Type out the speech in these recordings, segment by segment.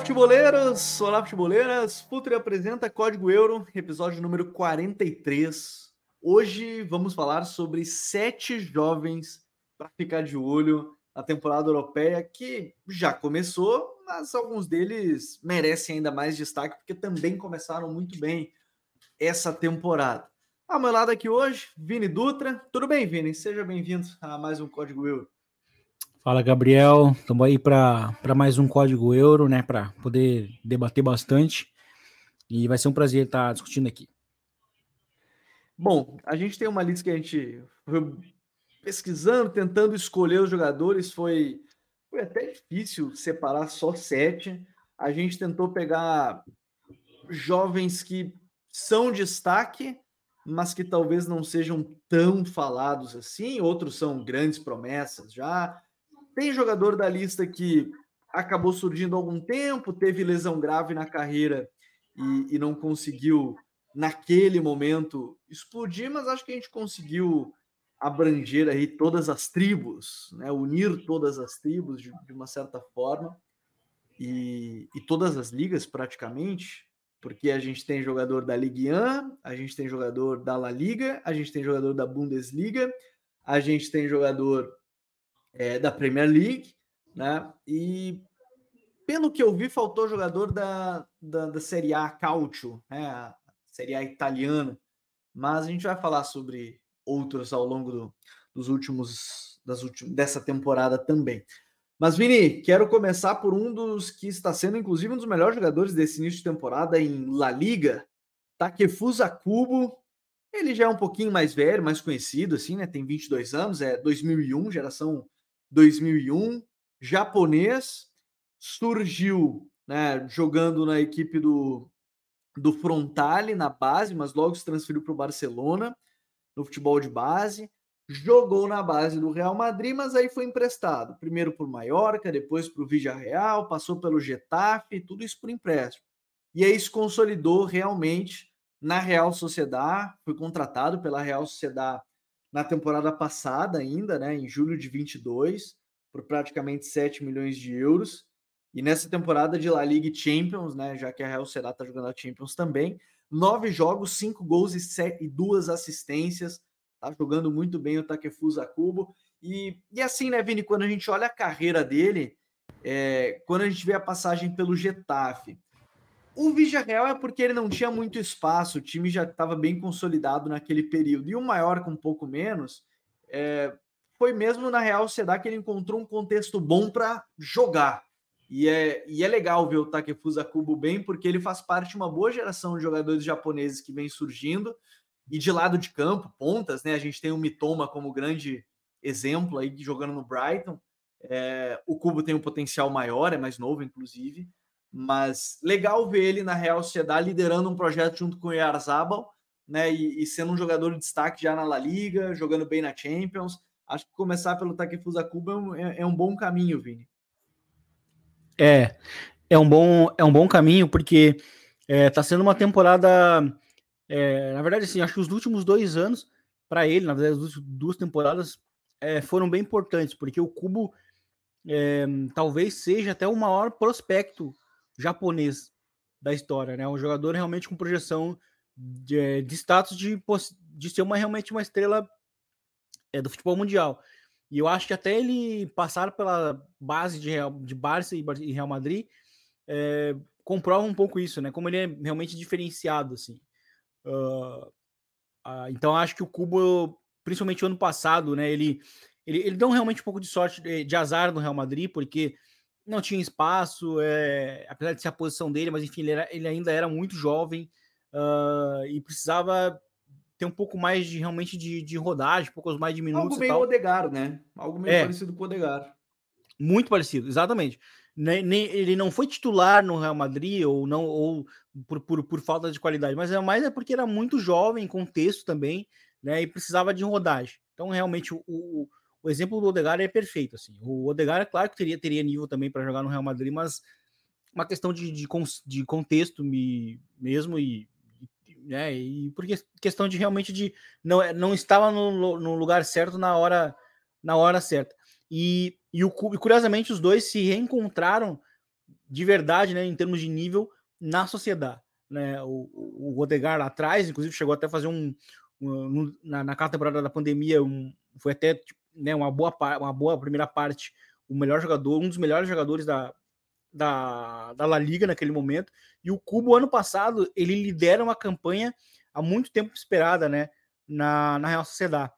futeboleiros! Olá, futeboleiras! Futuri apresenta Código Euro, episódio número 43. Hoje vamos falar sobre sete jovens para ficar de olho na temporada europeia que já começou, mas alguns deles merecem ainda mais destaque porque também começaram muito bem essa temporada. Ao meu lado aqui hoje, Vini Dutra. Tudo bem, Vini? Seja bem-vindo a mais um Código Euro. Fala, Gabriel. Estamos aí para mais um código euro, né? Para poder debater bastante. E vai ser um prazer estar discutindo aqui. Bom, a gente tem uma lista que a gente pesquisando, tentando escolher os jogadores. Foi, foi até difícil separar só sete. A gente tentou pegar jovens que são destaque, mas que talvez não sejam tão falados assim. Outros são grandes promessas já tem jogador da lista que acabou surgindo há algum tempo, teve lesão grave na carreira e, e não conseguiu, naquele momento, explodir, mas acho que a gente conseguiu abranger aí todas as tribos, né? unir todas as tribos de, de uma certa forma e, e, todas as ligas praticamente, porque a gente tem jogador da Ligue 1, a gente tem jogador da La Liga, a gente tem jogador da Bundesliga, a gente tem jogador é, da Premier League, né? E pelo que eu vi, faltou jogador da, da, da Série A Calcio, né? A Série A italiana. Mas a gente vai falar sobre outros ao longo do, dos últimos, das últimas dessa temporada também. Mas, Vini, quero começar por um dos que está sendo, inclusive, um dos melhores jogadores desse início de temporada em La Liga, Takefusa Kubo. Ele já é um pouquinho mais velho, mais conhecido, assim, né? Tem 22 anos, é 2001, geração 2001, japonês, surgiu né, jogando na equipe do, do Frontale na base, mas logo se transferiu para o Barcelona no futebol de base. Jogou na base do Real Madrid, mas aí foi emprestado. Primeiro por Mallorca, depois para o Real, passou pelo Getafe, tudo isso por empréstimo. E aí se consolidou realmente na Real Sociedade, foi contratado pela Real Sociedade na temporada passada ainda, né, em julho de 22, por praticamente 7 milhões de euros. E nessa temporada de La Liga Champions, né, já que a Real Sociedad está jogando a Champions também, nove jogos, cinco gols e, sete, e duas assistências. Tá jogando muito bem o Takefusa Kubo. E, e assim, né, Vini, quando a gente olha a carreira dele, é, quando a gente vê a passagem pelo Getafe, o Villarreal é porque ele não tinha muito espaço, o time já estava bem consolidado naquele período. E o maior com um pouco menos, é, foi mesmo na Real Sociedade que ele encontrou um contexto bom para jogar. E é, e é legal ver o Takefusa Kubo bem, porque ele faz parte de uma boa geração de jogadores japoneses que vem surgindo. E de lado de campo, pontas, né? A gente tem o Mitoma como grande exemplo aí jogando no Brighton. É, o Kubo tem um potencial maior, é mais novo, inclusive. Mas legal ver ele na Real Sociedade liderando um projeto junto com o Yarzabal, né? E, e, sendo um jogador de destaque já na La Liga, jogando bem na Champions. Acho que começar pelo Takefusa Cuba é, um, é, é um bom caminho, Vini. É, é um bom, é um bom caminho, porque é, tá sendo uma temporada. É, na verdade, assim, acho que os últimos dois anos, para ele, na verdade, as duas temporadas é, foram bem importantes, porque o Cubo é, talvez seja até o maior prospecto japonês da história, né? Um jogador realmente com projeção de, de status de, de ser uma, realmente uma estrela é, do futebol mundial. E eu acho que até ele passar pela base de, Real, de Barça e Real Madrid é, comprova um pouco isso, né? Como ele é realmente diferenciado, assim. Uh, uh, então acho que o Cubo, principalmente o ano passado, né? Ele, ele, ele deu realmente um pouco de sorte de, de azar no Real Madrid, porque não tinha espaço, é, apesar de ser a posição dele, mas enfim, ele, era, ele ainda era muito jovem uh, e precisava ter um pouco mais de realmente de, de rodagem, um pouco mais de minutos. Algo meio Odegar, né? Algo meio é, parecido com o Odegar. Muito parecido, exatamente. Nem, nem, ele não foi titular no Real Madrid ou não ou por, por, por falta de qualidade, mas é mais é porque era muito jovem, contexto também, né? E precisava de rodagem. Então, realmente, o, o exemplo do Odegaard é perfeito. Assim. O Odegaard, é claro que teria, teria nível também para jogar no Real Madrid, mas uma questão de, de, de contexto me, mesmo e, né, e porque questão de realmente de não, não estava no, no lugar certo na hora na hora certa. E, e, o, e curiosamente os dois se reencontraram de verdade, né, em termos de nível na sociedade. Né? O, o Odegaard lá atrás, inclusive, chegou até a fazer um, um na, na temporada da pandemia, um, foi até tipo, né, uma, boa, uma boa primeira parte, o melhor jogador, um dos melhores jogadores da, da, da La Liga naquele momento. E o Cubo, ano passado, ele lidera uma campanha há muito tempo esperada né, na, na Real Sociedade,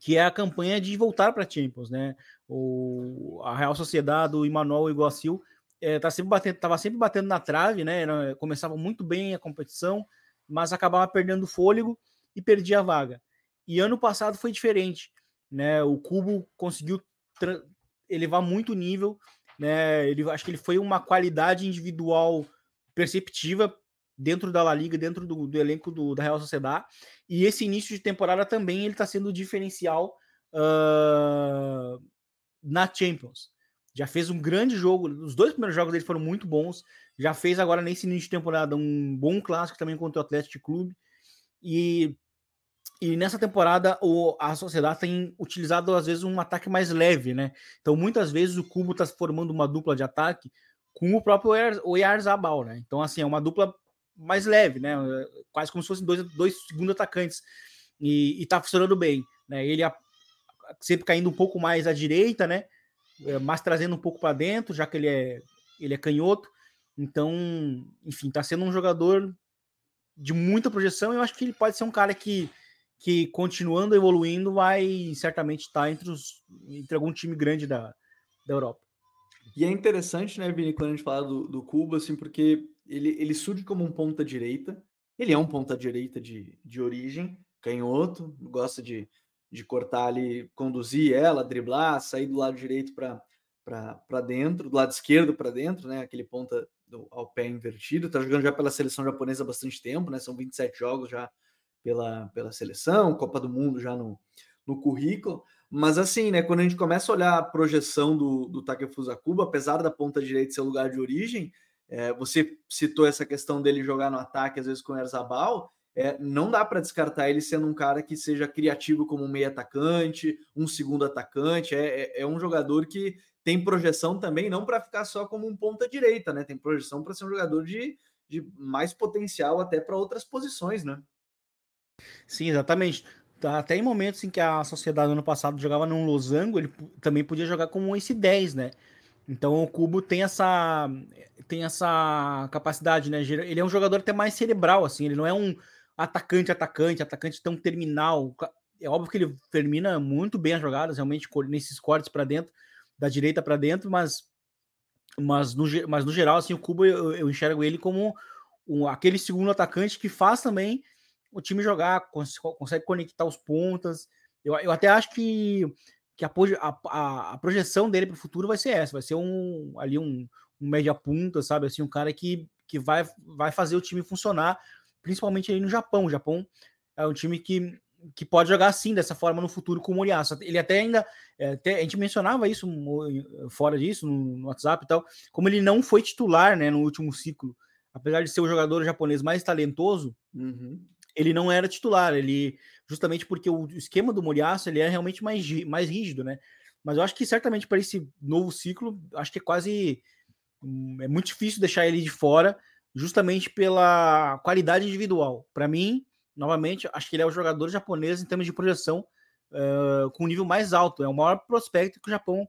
que é a campanha de voltar para Champions. Né? O, a Real Sociedade do Emmanuel Iguacil é, tá sempre batendo, estava sempre batendo na trave, né? Era, começava muito bem a competição, mas acabava perdendo fôlego e perdia a vaga. E ano passado foi diferente né? O Cubo conseguiu elevar muito o nível, né? Ele acho que ele foi uma qualidade individual perceptiva dentro da La Liga, dentro do, do elenco do, da Real Sociedade. E esse início de temporada também ele está sendo diferencial uh, na Champions. Já fez um grande jogo, os dois primeiros jogos dele foram muito bons. Já fez agora nesse início de temporada um bom clássico também contra o Atlético Clube. E e nessa temporada o, a sociedade tem utilizado às vezes um ataque mais leve, né? Então muitas vezes o Cubo está formando uma dupla de ataque com o próprio Oyarzabal, né? Então assim é uma dupla mais leve, né? Quase como se fossem dois, dois segundos atacantes e, está funcionando bem, né? Ele a, sempre caindo um pouco mais à direita, né? É, mas trazendo um pouco para dentro, já que ele é ele é canhoto. Então, enfim, está sendo um jogador de muita projeção. Eu acho que ele pode ser um cara que que continuando evoluindo vai certamente estar entre, os, entre algum time grande da, da Europa. E é interessante, né, Vini, quando a gente fala do, do Cuba, assim, porque ele, ele surge como um ponta-direita, ele é um ponta-direita de, de origem, canhoto, gosta de, de cortar ali, conduzir ela, driblar, sair do lado direito para dentro, do lado esquerdo para dentro, né, aquele ponta do, ao pé invertido, tá jogando já pela seleção japonesa há bastante tempo, né, são 27 jogos já pela, pela seleção, Copa do Mundo já no, no currículo. Mas assim, né, quando a gente começa a olhar a projeção do, do Takefusa Kubo, apesar da ponta direita ser lugar de origem, é, você citou essa questão dele jogar no ataque, às vezes com o Erzabal, é, não dá para descartar ele sendo um cara que seja criativo como um meio atacante, um segundo atacante, é, é, é um jogador que tem projeção também, não para ficar só como um ponta direita, né? Tem projeção para ser um jogador de, de mais potencial até para outras posições, né? Sim, exatamente. Tá, até em momentos em que a sociedade ano passado jogava num losango, ele também podia jogar como esse 10, né? Então o Cubo tem essa tem essa capacidade, né? Ele é um jogador até mais cerebral, assim, ele não é um atacante, atacante, atacante tão terminal. É óbvio que ele termina muito bem as jogadas, realmente nesses cortes para dentro, da direita para dentro, mas mas no, mas no geral, assim, o Cubo eu, eu enxergo ele como um, aquele segundo atacante que faz também o time jogar, cons consegue conectar os pontas. Eu, eu até acho que, que a, a, a projeção dele para o futuro vai ser essa, vai ser um ali um, um média punta, sabe? Assim, um cara que, que vai, vai fazer o time funcionar, principalmente aí no Japão. O Japão é um time que, que pode jogar assim, dessa forma no futuro com o Moriaço. Ele até ainda, é, até, a gente mencionava isso fora disso, no, no, WhatsApp e tal, como ele não foi titular né, no último ciclo, apesar de ser o jogador japonês mais talentoso, uhum ele não era titular, ele justamente porque o esquema do Moriaço ele é realmente mais, mais rígido, né? Mas eu acho que certamente para esse novo ciclo, acho que é quase hum, é muito difícil deixar ele de fora, justamente pela qualidade individual. Para mim, novamente, acho que ele é o jogador japonês em termos de projeção uh, com nível mais alto. É o maior prospecto que o Japão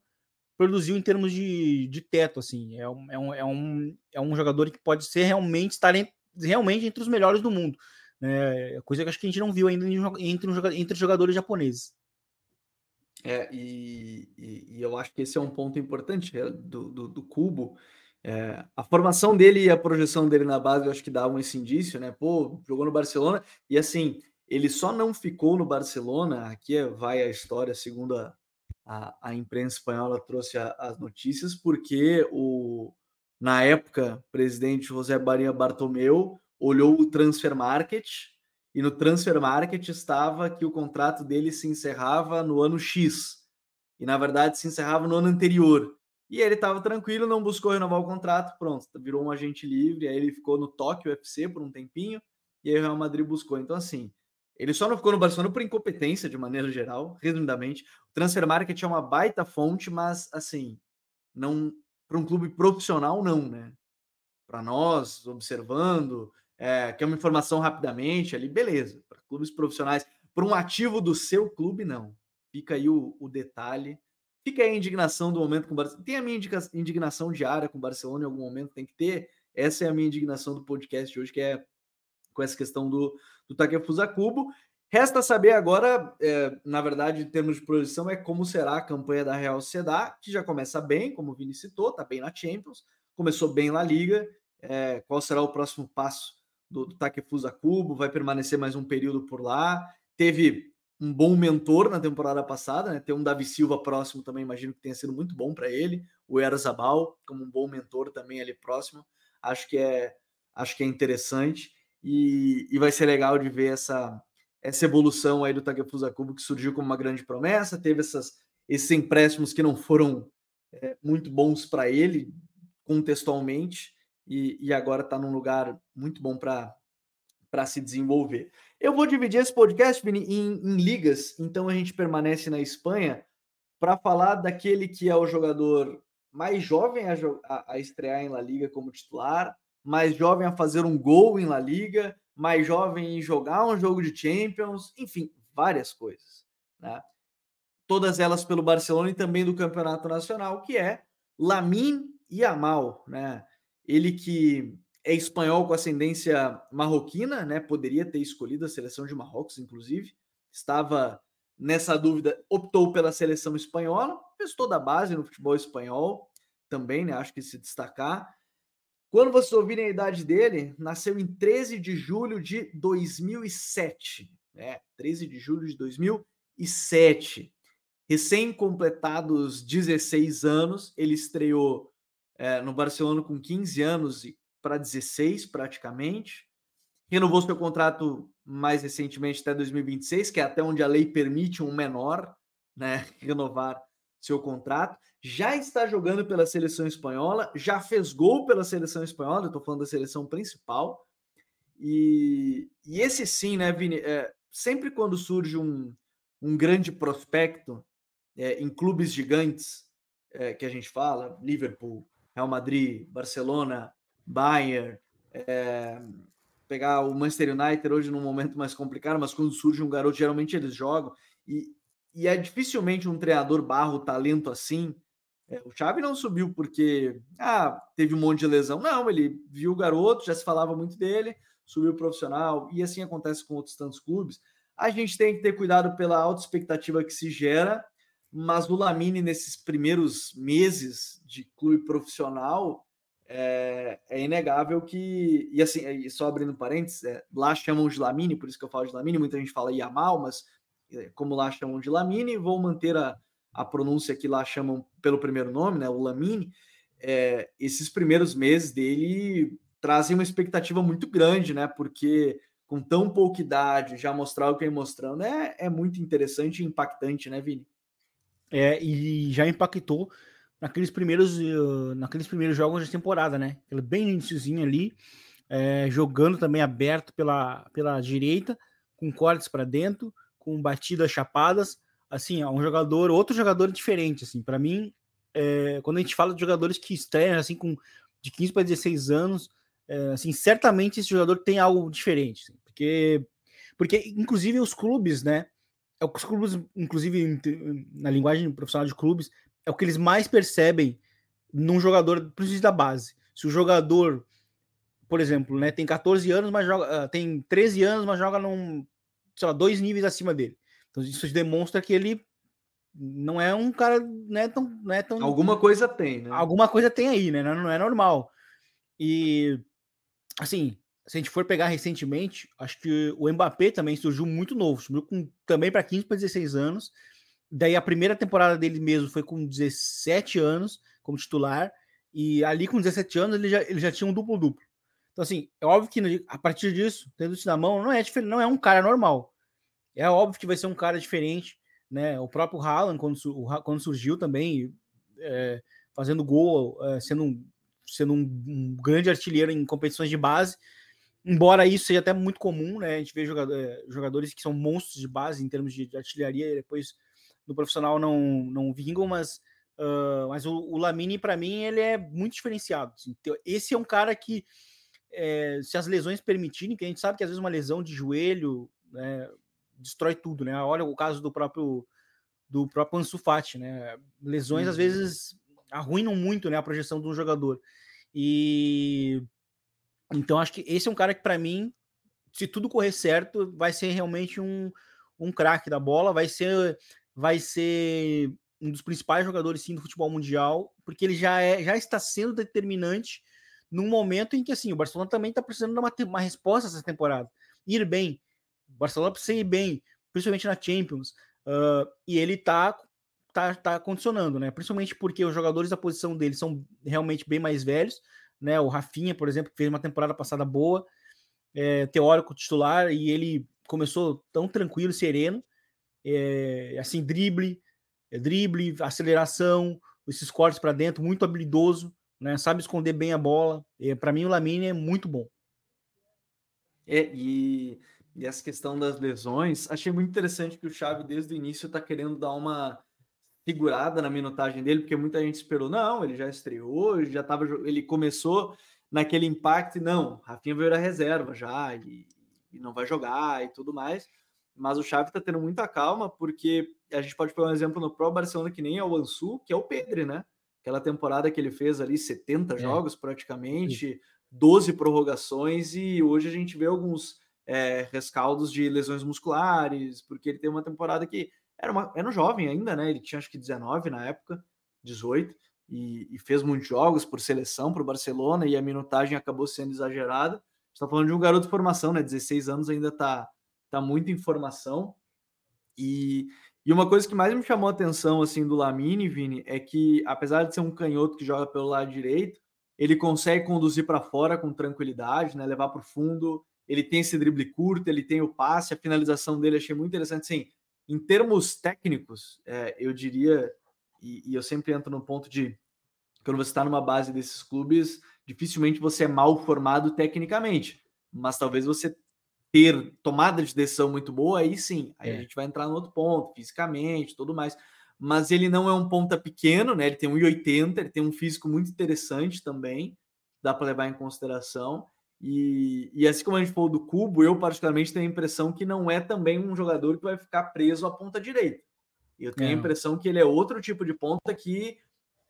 produziu em termos de, de teto, assim. É um, é, um, é, um, é um jogador que pode ser realmente estar em, realmente entre os melhores do mundo. Né? Coisa que acho que a gente não viu ainda entre, entre os jogadores japoneses. É, e, e, e, eu acho que esse é um ponto importante é, do, do, do Cubo. É, a formação dele e a projeção dele na base, eu acho que davam esse indício, né? Pô, jogou no Barcelona e assim, ele só não ficou no Barcelona. Aqui é, vai a história, segundo a, a, a imprensa espanhola trouxe a, as notícias, porque o, na época, presidente José Maria Bartomeu olhou o transfer market e no transfer market estava que o contrato dele se encerrava no ano X. e na verdade se encerrava no ano anterior. E ele estava tranquilo, não buscou renovar o contrato, pronto, virou um agente livre, aí ele ficou no Tóquio FC por um tempinho, e aí o Real Madrid buscou. Então, assim, ele só não ficou no Barcelona por incompetência, de maneira geral, resumidamente. O Transfer Market é uma baita fonte, mas, assim, não para um clube profissional, não, né? Para nós, observando, é, quer uma informação rapidamente ali, beleza. Para clubes profissionais, para um ativo do seu clube, não. Fica aí o, o detalhe. Fica aí a indignação do momento com o Barcelona. Tem a minha indignação diária com o Barcelona em algum momento, tem que ter. Essa é a minha indignação do podcast de hoje, que é com essa questão do, do Takefusa Cubo. Resta saber agora, é, na verdade, em termos de projeção, é como será a campanha da Real Sociedade, que já começa bem, como o Vini citou, está bem na Champions, começou bem na Liga. É, qual será o próximo passo do, do Takefusa Cubo? Vai permanecer mais um período por lá? Teve um bom mentor na temporada passada, né? Ter um Davi Silva próximo também, imagino que tenha sido muito bom para ele. O Erzabal, como um bom mentor também ali próximo, acho que é, acho que é interessante e, e vai ser legal de ver essa, essa evolução aí do Takefusa Kubo, que surgiu como uma grande promessa, teve essas, esses empréstimos que não foram é, muito bons para ele, contextualmente, e, e agora está num lugar muito bom para se desenvolver. Eu vou dividir esse podcast, Vini, em, em ligas, então a gente permanece na Espanha para falar daquele que é o jogador mais jovem a, a, a estrear em La Liga como titular, mais jovem a fazer um gol em La Liga, mais jovem em jogar um jogo de Champions, enfim, várias coisas, né? Todas elas pelo Barcelona e também do Campeonato Nacional, que é Lamin Yamal, né? Ele que é espanhol com ascendência marroquina, né? Poderia ter escolhido a seleção de Marrocos, inclusive. Estava nessa dúvida, optou pela seleção espanhola, fez toda a base no futebol espanhol também, né? Acho que se destacar. Quando vocês ouvirem a idade dele, nasceu em 13 de julho de 2007. É, 13 de julho de 2007. Recém-completados 16 anos, ele estreou é, no Barcelona com 15 anos para 16, praticamente. Renovou seu contrato mais recentemente até 2026, que é até onde a lei permite um menor né, renovar seu contrato já está jogando pela seleção espanhola, já fez gol pela seleção espanhola, estou falando da seleção principal. E, e esse sim, né, Vini? É, sempre quando surge um, um grande prospecto é, em clubes gigantes, é, que a gente fala, Liverpool, Real Madrid, Barcelona, Bayern, é, pegar o Manchester United hoje num momento mais complicado, mas quando surge um garoto, geralmente eles jogam. E, e é dificilmente um treinador barra o talento assim, é, o Xavi não subiu porque ah, teve um monte de lesão. Não, ele viu o garoto, já se falava muito dele, subiu profissional, e assim acontece com outros tantos clubes. A gente tem que ter cuidado pela alta expectativa que se gera, mas o Lamine, nesses primeiros meses de clube profissional, é, é inegável que. E assim, e só abrindo parênteses, é, lá chamam de Lamine, por isso que eu falo de Lamine, muita gente fala Yamal, mas é, como lá chamam de Lamine, vou manter a, a pronúncia que lá chamam pelo primeiro nome, né, o Lamine, é, esses primeiros meses dele trazem uma expectativa muito grande, né? Porque com tão pouca idade, já mostrar o que vem mostrando é, é muito interessante e impactante, né, Vini? É, e já impactou naqueles primeiros, uh, naqueles primeiros jogos de temporada, né? Ele bem iníciozinho ali, é, jogando também aberto pela, pela direita, com cortes para dentro, com batidas chapadas, assim, é um jogador, outro jogador diferente, assim, para mim, é, quando a gente fala de jogadores que estreiam, assim, com de 15 para 16 anos, é, assim, certamente esse jogador tem algo diferente, assim, porque, porque, inclusive, os clubes, né, é os clubes, inclusive, na linguagem profissional de clubes, é o que eles mais percebem num jogador, principalmente da base. Se o jogador, por exemplo, né, tem 14 anos, mas joga, ah, tem 13 anos, mas joga num, sei lá, dois níveis acima dele. Então isso demonstra que ele não é um cara, não é tão, não é tão alguma coisa tem, né? Alguma coisa tem aí, né? Não, não é normal. E assim, se a gente for pegar recentemente, acho que o Mbappé também surgiu muito novo, subiu com, também para 15 para 16 anos. Daí a primeira temporada dele mesmo foi com 17 anos como titular e ali com 17 anos ele já, ele já tinha um duplo duplo. Então assim, é óbvio que a partir disso, tendo isso na mão, não é não é um cara normal. É óbvio que vai ser um cara diferente né? O próprio Haaland, quando, quando surgiu também, é, fazendo gol, é, sendo, um, sendo um, um, grande artilheiro em competições de base. Embora isso seja até muito comum, né? A gente vê jogador, é, jogadores que são monstros de base em termos de, de artilharia e depois no profissional não, não vingam, mas, uh, mas o, o Lamine, para mim, ele é muito diferenciado. Assim. Então, esse é um cara que, é, se as lesões permitirem, que a gente sabe que às vezes uma lesão de joelho né, destrói tudo, né? Olha o caso do próprio do próprio Ansu Fati, né? Lesões uhum. às vezes arruinam muito, né, a projeção de um jogador. E então acho que esse é um cara que para mim, se tudo correr certo, vai ser realmente um, um craque da bola, vai ser vai ser um dos principais jogadores sim do futebol mundial, porque ele já é já está sendo determinante num momento em que assim, o Barcelona também está precisando dar uma, uma resposta essa temporada. Ir bem. O Barcelona precisa ir bem, principalmente na Champions. Uh, e ele está tá, tá condicionando, né? Principalmente porque os jogadores da posição dele são realmente bem mais velhos, né? O Rafinha, por exemplo, que fez uma temporada passada boa, é, teórico titular, e ele começou tão tranquilo, sereno, é, assim, drible, é, drible, aceleração, esses cortes para dentro, muito habilidoso, né? Sabe esconder bem a bola. É, para mim, o Lamine é muito bom. É, e, e essa questão das lesões, achei muito interessante que o Xavi, desde o início, está querendo dar uma segurada na minutagem dele, porque muita gente esperou, não, ele já estreou, já tava, ele começou naquele impacto, não, Rafinha veio da reserva já, e, e não vai jogar e tudo mais, mas o Xavi tá tendo muita calma, porque a gente pode pegar um exemplo no Pro Barcelona que nem é o Ansu, que é o Pedro, né? Aquela temporada que ele fez ali 70 é. jogos praticamente, 12 prorrogações, e hoje a gente vê alguns é, rescaldos de lesões musculares, porque ele tem uma temporada que era, uma, era um jovem ainda, né? Ele tinha acho que 19 na época, 18, e, e fez muitos jogos por seleção para o Barcelona e a minutagem acabou sendo exagerada. Está falando de um garoto de formação, né? 16 anos ainda tá, tá muito em formação. E, e uma coisa que mais me chamou a atenção assim do Lamine, Vini, é que apesar de ser um canhoto que joga pelo lado direito, ele consegue conduzir para fora com tranquilidade, né? Levar para o fundo. Ele tem esse drible curto, ele tem o passe, a finalização dele achei muito interessante. Sim, em termos técnicos, é, eu diria, e, e, eu sempre entro no ponto de quando você está numa base desses clubes, dificilmente você é mal formado tecnicamente, mas talvez você ter tomada de decisão muito boa, aí sim, aí é. a gente vai entrar no outro ponto, fisicamente, tudo mais. Mas ele não é um ponta pequeno, né? Ele tem 1,80, ele tem um físico muito interessante também, dá para levar em consideração. E, e assim como a gente falou do Cubo, eu particularmente tenho a impressão que não é também um jogador que vai ficar preso à ponta direita. Eu tenho é. a impressão que ele é outro tipo de ponta que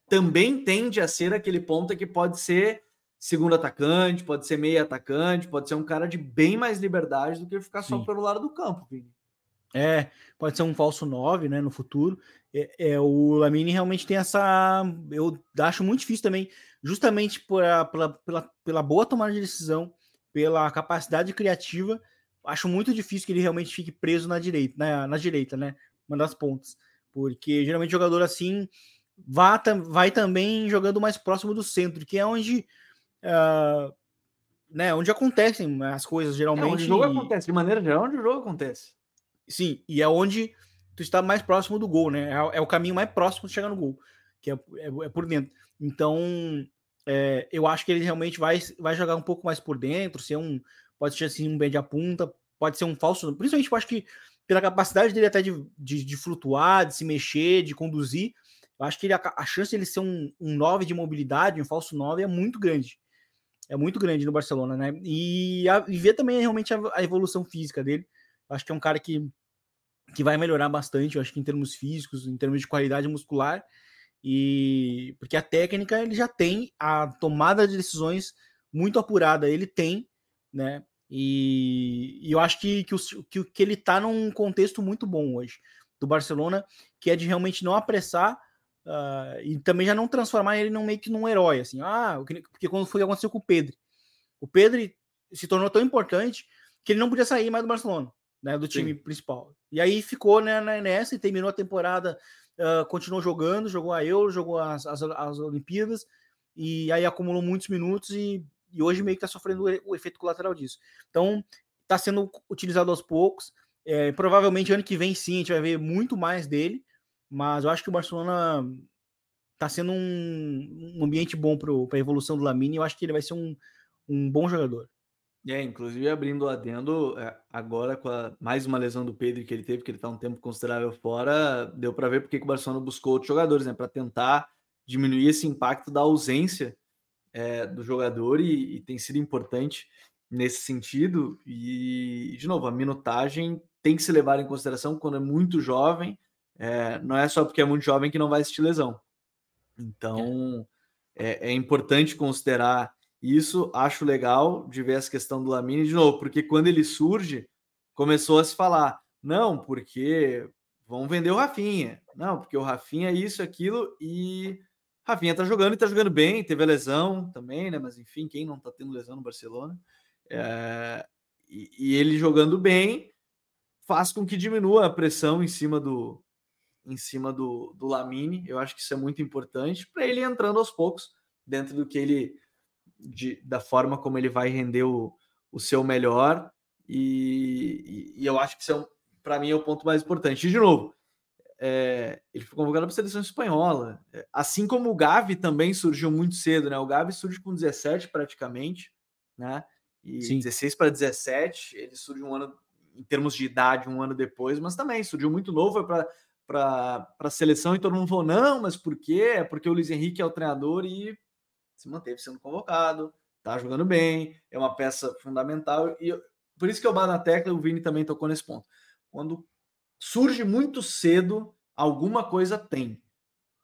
também tende a ser aquele ponta que pode ser segundo atacante, pode ser meio atacante, pode ser um cara de bem mais liberdade do que ficar Sim. só pelo lado do campo, Vini. É, pode ser um falso 9, né, no futuro. É, é, o Lamine realmente tem essa. Eu acho muito difícil também, justamente por a, pela, pela, pela boa tomada de decisão, pela capacidade criativa. Acho muito difícil que ele realmente fique preso na direita, na, na direita, né? Uma das pontas. Porque geralmente jogador assim vá, vai também jogando mais próximo do centro, que é onde. Uh, né, onde acontecem as coisas geralmente. É onde o jogo acontece, de maneira geral, onde o jogo acontece. Sim, e é onde tu está mais próximo do gol, né? É, é o caminho mais próximo de chegar no gol, que é, é, é por dentro. Então, é, eu acho que ele realmente vai, vai jogar um pouco mais por dentro, ser um, pode ser assim, um bem de punta, pode ser um falso, principalmente eu acho que pela capacidade dele até de, de, de flutuar, de se mexer, de conduzir, eu acho que ele, a, a chance de ele ser um, um 9 de mobilidade, um falso 9, é muito grande. É muito grande no Barcelona, né? E, a, e ver também realmente a, a evolução física dele. Eu acho que é um cara que que vai melhorar bastante, eu acho que em termos físicos, em termos de qualidade muscular, e porque a técnica ele já tem a tomada de decisões muito apurada, ele tem, né? E, e eu acho que, que, o, que, que ele tá num contexto muito bom hoje do Barcelona, que é de realmente não apressar uh, e também já não transformar ele num, meio que num herói, assim, ah, porque quando foi aconteceu com o Pedro, o Pedro se tornou tão importante que ele não podia sair mais do Barcelona né, do time Sim. principal. E aí ficou né, nessa e terminou a temporada, uh, continuou jogando, jogou a Euro, jogou as, as, as, Olimpíadas, e aí acumulou muitos minutos e, e hoje meio que está sofrendo o, o, efeito colateral disso. Então, está sendo utilizado aos poucos. É, provavelmente ano que vem sim a gente vai ver muito mais dele, mas eu acho que o Barcelona tá sendo um, um ambiente bom para a evolução do Lamine. Eu acho que ele vai ser um, um bom jogador. É, inclusive abrindo o adendo, é, agora com a, mais uma lesão do Pedro que ele teve, que ele está um tempo considerável fora, deu para ver porque que o Barcelona buscou outros jogadores, né, para tentar diminuir esse impacto da ausência é, do jogador e, e, tem sido importante nesse sentido. E, de novo, a minutagem tem que se levar em consideração quando é muito jovem, é, não é só porque é muito jovem que não vai assistir lesão. Então, é, é importante considerar isso. Acho legal de ver essa questão do Lamine de novo, porque quando ele surge, começou a se falar: não, porque vão vender o Rafinha, não, porque o Rafinha é isso, aquilo, e Rafinha tá jogando e tá jogando bem, teve a lesão também, né? Mas enfim, quem não tá tendo lesão no Barcelona? É, e, e, ele jogando bem faz com que diminua a pressão em cima do, em cima do, do Lamine. Eu acho que isso é muito importante para ele entrando aos poucos dentro do que ele de, da forma como ele vai render o, o seu melhor. E, e, e eu acho que isso é, para mim é o ponto mais importante. E, de novo, é, ele foi convocado para a seleção espanhola. É, assim como o Gavi também surgiu muito cedo, né? O Gavi surge com 17 praticamente, né? E Sim. 16 para 17, ele surge um ano, em termos de idade, um ano depois, mas também surgiu muito novo, para para a seleção e todo mundo falou: não, mas por quê? É porque o Luiz Henrique é o treinador e se manteve sendo convocado, tá jogando bem, é uma peça fundamental. E eu, por isso que eu bato na tecla, o Vini também tocou nesse ponto. Quando surge muito cedo, alguma coisa tem.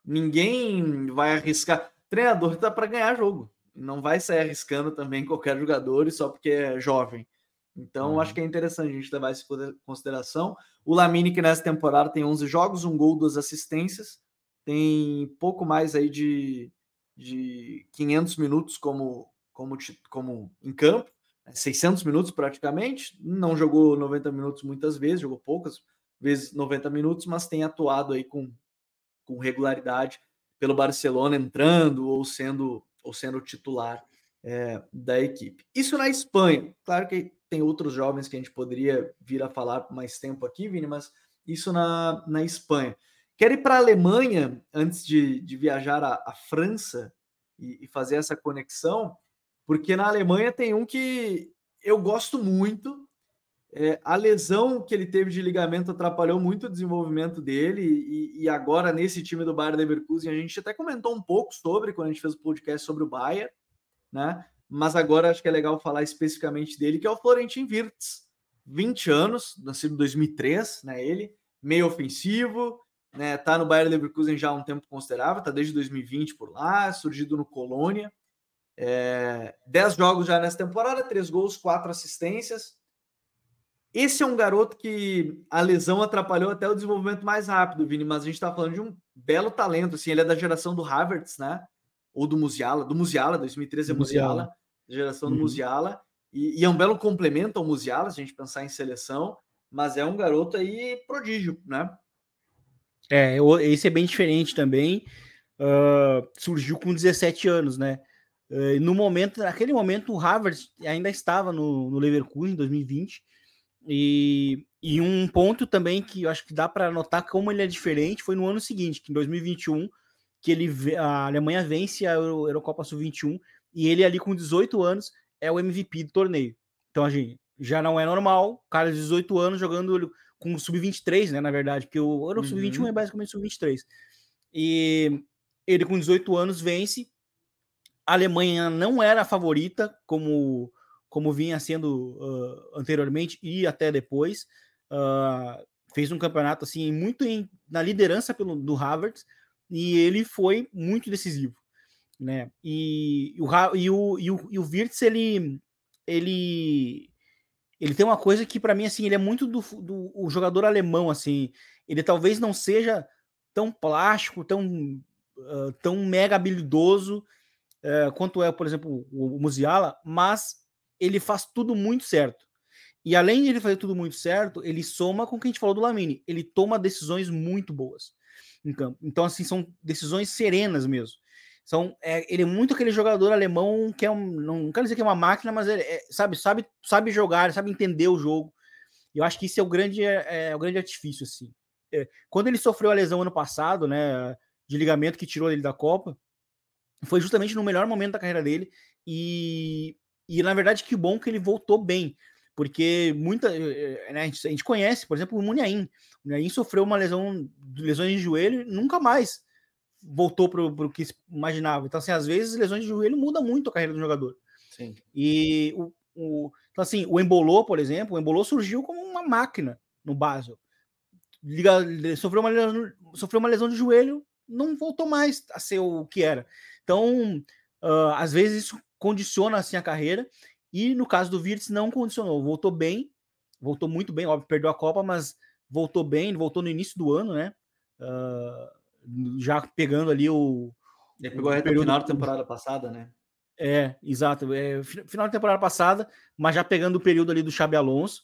Ninguém vai arriscar. Treinador tá para ganhar jogo. Não vai sair arriscando também qualquer jogador só porque é jovem. Então, uhum. acho que é interessante a gente levar isso em consideração. O Lamine, que nessa temporada tem 11 jogos, um gol, duas assistências, tem pouco mais aí de, de 500 minutos como, como, como em campo, 600 né, minutos praticamente. Não jogou 90 minutos muitas vezes, jogou poucas vezes 90 minutos, mas tem atuado aí com, com regularidade pelo Barcelona, entrando ou sendo, ou sendo titular é, da equipe. Isso na Espanha. Claro que tem outros jovens que a gente poderia vir a falar mais tempo aqui, Vini, mas isso na, na Espanha. Quero ir para a Alemanha antes de, de viajar à, França e, e, fazer essa conexão, porque na Alemanha tem um que eu gosto muito. É, a lesão que ele teve de ligamento atrapalhou muito o desenvolvimento dele, e, e agora nesse time do Bayern Leverkusen a gente até comentou um pouco sobre quando a gente fez o podcast sobre o Bayern, né? mas agora acho que é legal falar especificamente dele, que é o Florentin Wirtz, 20 anos, nascido em 2003, né, ele, meio ofensivo, né, tá no Bayern Leverkusen já há um tempo considerável, tá desde 2020 por lá, surgido no Colônia, é, 10 jogos já nessa temporada, 3 gols, 4 assistências. Esse é um garoto que a lesão atrapalhou até o desenvolvimento mais rápido, Vini, mas a gente tá falando de um belo talento, assim, ele é da geração do Havertz, né, ou do Musiala, do Musiala, 2013 é Musiala, Musiala geração do uhum. Musiala, e, e, é um belo complemento ao Musiala, se a gente pensar em seleção, mas é um garoto aí prodígio, né? É, esse é bem diferente também, uh, surgiu com 17 anos, né? Uh, no momento, naquele momento, o Harvard ainda estava no, no Leverkusen em 2020, e, e um ponto também que eu acho que dá para notar como ele é diferente foi no ano seguinte, que em 2021 que ele a Alemanha vence a Eurocopa Sub-21 e ele ali com 18 anos é o MVP do torneio. Então, a gente já não é normal, cara de 18 anos jogando com sub-23, né, na verdade, porque o Euro uhum. sub-21 é basicamente sub-23. E ele com 18 anos vence. A Alemanha não era a favorita como como vinha sendo uh, anteriormente e até depois. Uh, fez um campeonato assim muito em, na liderança pelo do Harvard e ele foi muito decisivo, né? E, o, e, o, e, o, e o Wirtz, ele, ele, ele tem uma coisa que, para mim, assim, ele é muito do, do o jogador alemão, assim, ele talvez não seja tão plástico, tão, uh, tão mega habilidoso uh, quanto é, por exemplo, o, o Musiala, mas ele faz tudo muito certo. E além de ele fazer tudo muito certo, ele soma com o que a gente falou do Lamine. Ele toma decisões muito boas em campo. Então, assim, são decisões serenas mesmo. São, é, ele é muito aquele jogador alemão que é um. Não quero dizer que é uma máquina, mas ele é, sabe, sabe, sabe jogar, sabe entender o jogo. Eu acho que isso é o grande, é, é o grande artifício, assim. É, quando ele sofreu a lesão ano passado, né, de ligamento que tirou ele da Copa, foi justamente no melhor momento da carreira dele e, e na verdade que bom que ele voltou bem, porque muita né, a, gente, a, gente, conhece, por exemplo, o Muniain. O Muniain sofreu uma lesão, lesões de joelho, e nunca mais voltou para o que se imaginava. Então, assim, às vezes lesões de joelho mudam muito a carreira do jogador. Sim. E o, o então, assim, o Embolô, por exemplo, o Embolô surgiu como uma máquina no Basel. Liga, sofreu, uma lesão, sofreu uma lesão de joelho, não voltou mais a ser o que era. Então, uh, às vezes isso condiciona assim a carreira. E no caso do Virtus não condicionou, voltou bem, voltou muito bem, óbvio, perdeu a Copa, mas voltou bem, voltou no início do ano, né? Uh, já pegando ali o. Ele pegou reta período... final da temporada passada, né? É, exato. É, final da temporada passada, mas já pegando o período ali do Xabi Alonso.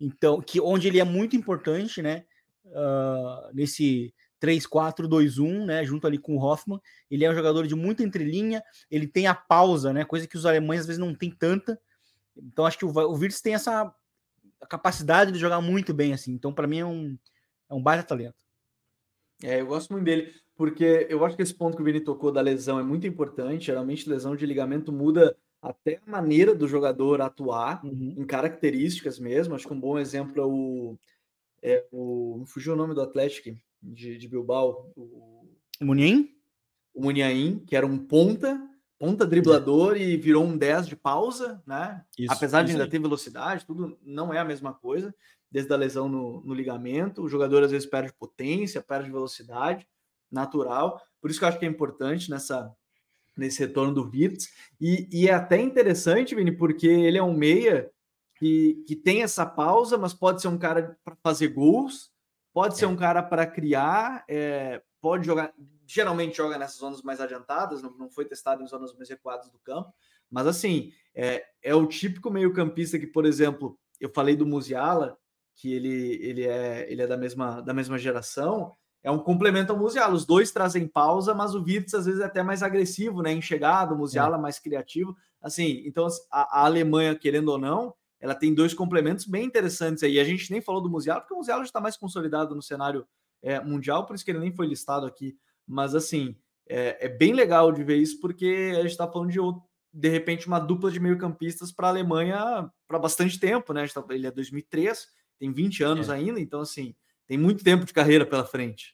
Então, que onde ele é muito importante, né? Uh, nesse 3-4-2-1, né? Junto ali com o Hoffman. Ele é um jogador de muita entrelinha, ele tem a pausa, né? Coisa que os alemães às vezes não tem tanta. Então, acho que o, o Virtus tem essa capacidade de jogar muito bem, assim. Então, para mim, é um, é um baita talento. É, eu gosto muito dele, porque eu acho que esse ponto que o Vini tocou da lesão é muito importante. Geralmente, lesão de ligamento muda até a maneira do jogador atuar, uhum. em características mesmo. Acho que um bom exemplo é o. É o fugiu o nome do Atlético de, de Bilbao. O, o Muniain? O Muniain, que era um ponta, ponta driblador é. e virou um 10 de pausa, né? Isso, Apesar de ainda ter velocidade, tudo não é a mesma coisa. Desde a lesão no, no ligamento, o jogador às vezes perde potência, perde velocidade natural. Por isso que eu acho que é importante nessa nesse retorno do Virtus. E, e é até interessante, Vini, porque ele é um meia que, que tem essa pausa, mas pode ser um cara para fazer gols, pode ser é. um cara para criar, é, pode jogar. Geralmente joga nessas zonas mais adiantadas, não, não foi testado em zonas mais recuadas do campo. Mas assim, é, é o típico meio-campista que, por exemplo, eu falei do Musiala, que ele, ele, é, ele é da mesma, da mesma geração, é um complemento ao Musiala. Os dois trazem pausa, mas o Virtus às vezes é até mais agressivo, né? Enxergado, o Musiala é. mais criativo. Assim, então a, a, Alemanha, querendo ou não, ela tem dois complementos bem interessantes aí. A gente nem falou do Musiala, porque o Musiala já está mais consolidado no cenário é, mundial, por isso que ele nem foi listado aqui. Mas assim, é, é bem legal de ver isso, porque a gente está falando de de repente uma dupla de meio-campistas para a Alemanha para bastante tempo, né? Tá, ele é 2003, tem 20 anos é. ainda, então assim tem muito tempo de carreira pela frente.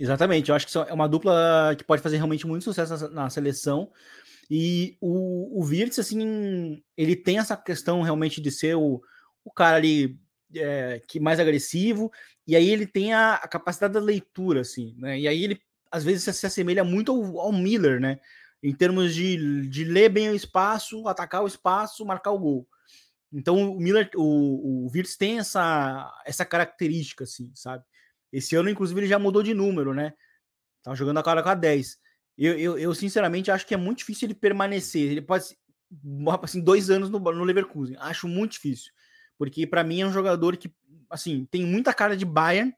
Exatamente, eu acho que é uma dupla que pode fazer realmente muito sucesso na, seleção. E o, o Virtus, assim, ele tem essa questão realmente de ser o, o cara ali é, que mais agressivo, e aí ele tem a, a, capacidade da leitura, assim, né? E aí ele às vezes se, se assemelha muito ao, ao, Miller, né? Em termos de, de ler bem o espaço, atacar o espaço, marcar o gol. Então o Miller, o, o Virtus tem essa, essa característica, assim, sabe? Esse ano, inclusive, ele já mudou de número, né? Tá jogando a cara com a 10. Eu, eu, eu, sinceramente, acho que é muito difícil ele permanecer. Ele pode, assim, dois anos no, no Leverkusen. Acho muito difícil. Porque, para mim, é um jogador que, assim, tem muita cara de Bayern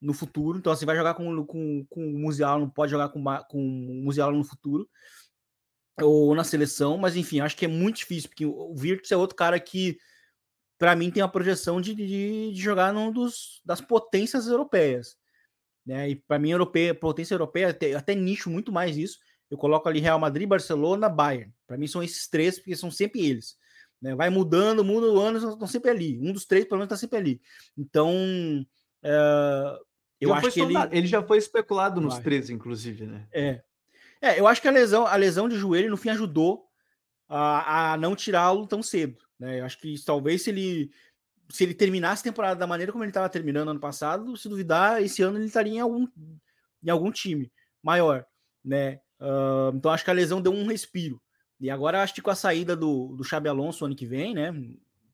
no futuro. Então, assim, vai jogar com, com, com o Musiala, não pode jogar com, com o Musiala no futuro ou na seleção, mas enfim, acho que é muito difícil, porque o Virtus é outro cara que, para mim, tem a projeção de, de, de, jogar num dos das potências europeias. Né? E para mim, europeia, potência europeia, até, até nicho muito mais isso. Eu coloco ali Real Madrid, Barcelona, Bayern. Para mim, são esses três, porque são sempre eles. Né? Vai mudando, muda o ano, estão sempre ali. Um dos três, pelo menos, está sempre ali. Então, é, eu já acho que ele... ele já foi especulado nos Vai. três, inclusive, né? É, é, eu acho que a lesão, a lesão de joelho, no fim, ajudou a, a não tirá-lo tão cedo. Né? Eu acho que talvez se ele se ele terminasse a temporada da maneira como ele estava terminando ano passado, se duvidar, esse ano ele estaria em algum, em algum time maior, né? Uh, então acho que a lesão deu um respiro. E agora acho que com a saída do, do Xabi Alonso ano que vem, né?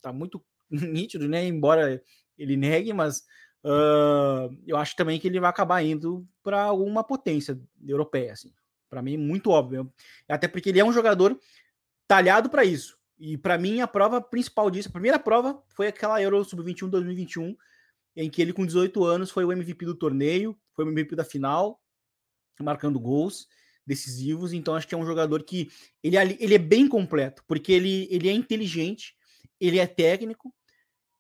Tá muito nítido, né? Embora ele negue, mas uh, eu acho também que ele vai acabar indo para alguma potência europeia, assim. Para mim, muito óbvio. Até porque ele é um jogador talhado para isso. E para mim, a prova principal disso, a primeira prova foi aquela Euro Sub-21 2021, em que ele, com 18 anos, foi o MVP do torneio, foi o MVP da final, marcando gols decisivos. Então, acho que é um jogador que ele, ele é bem completo, porque ele, ele é inteligente, ele é técnico,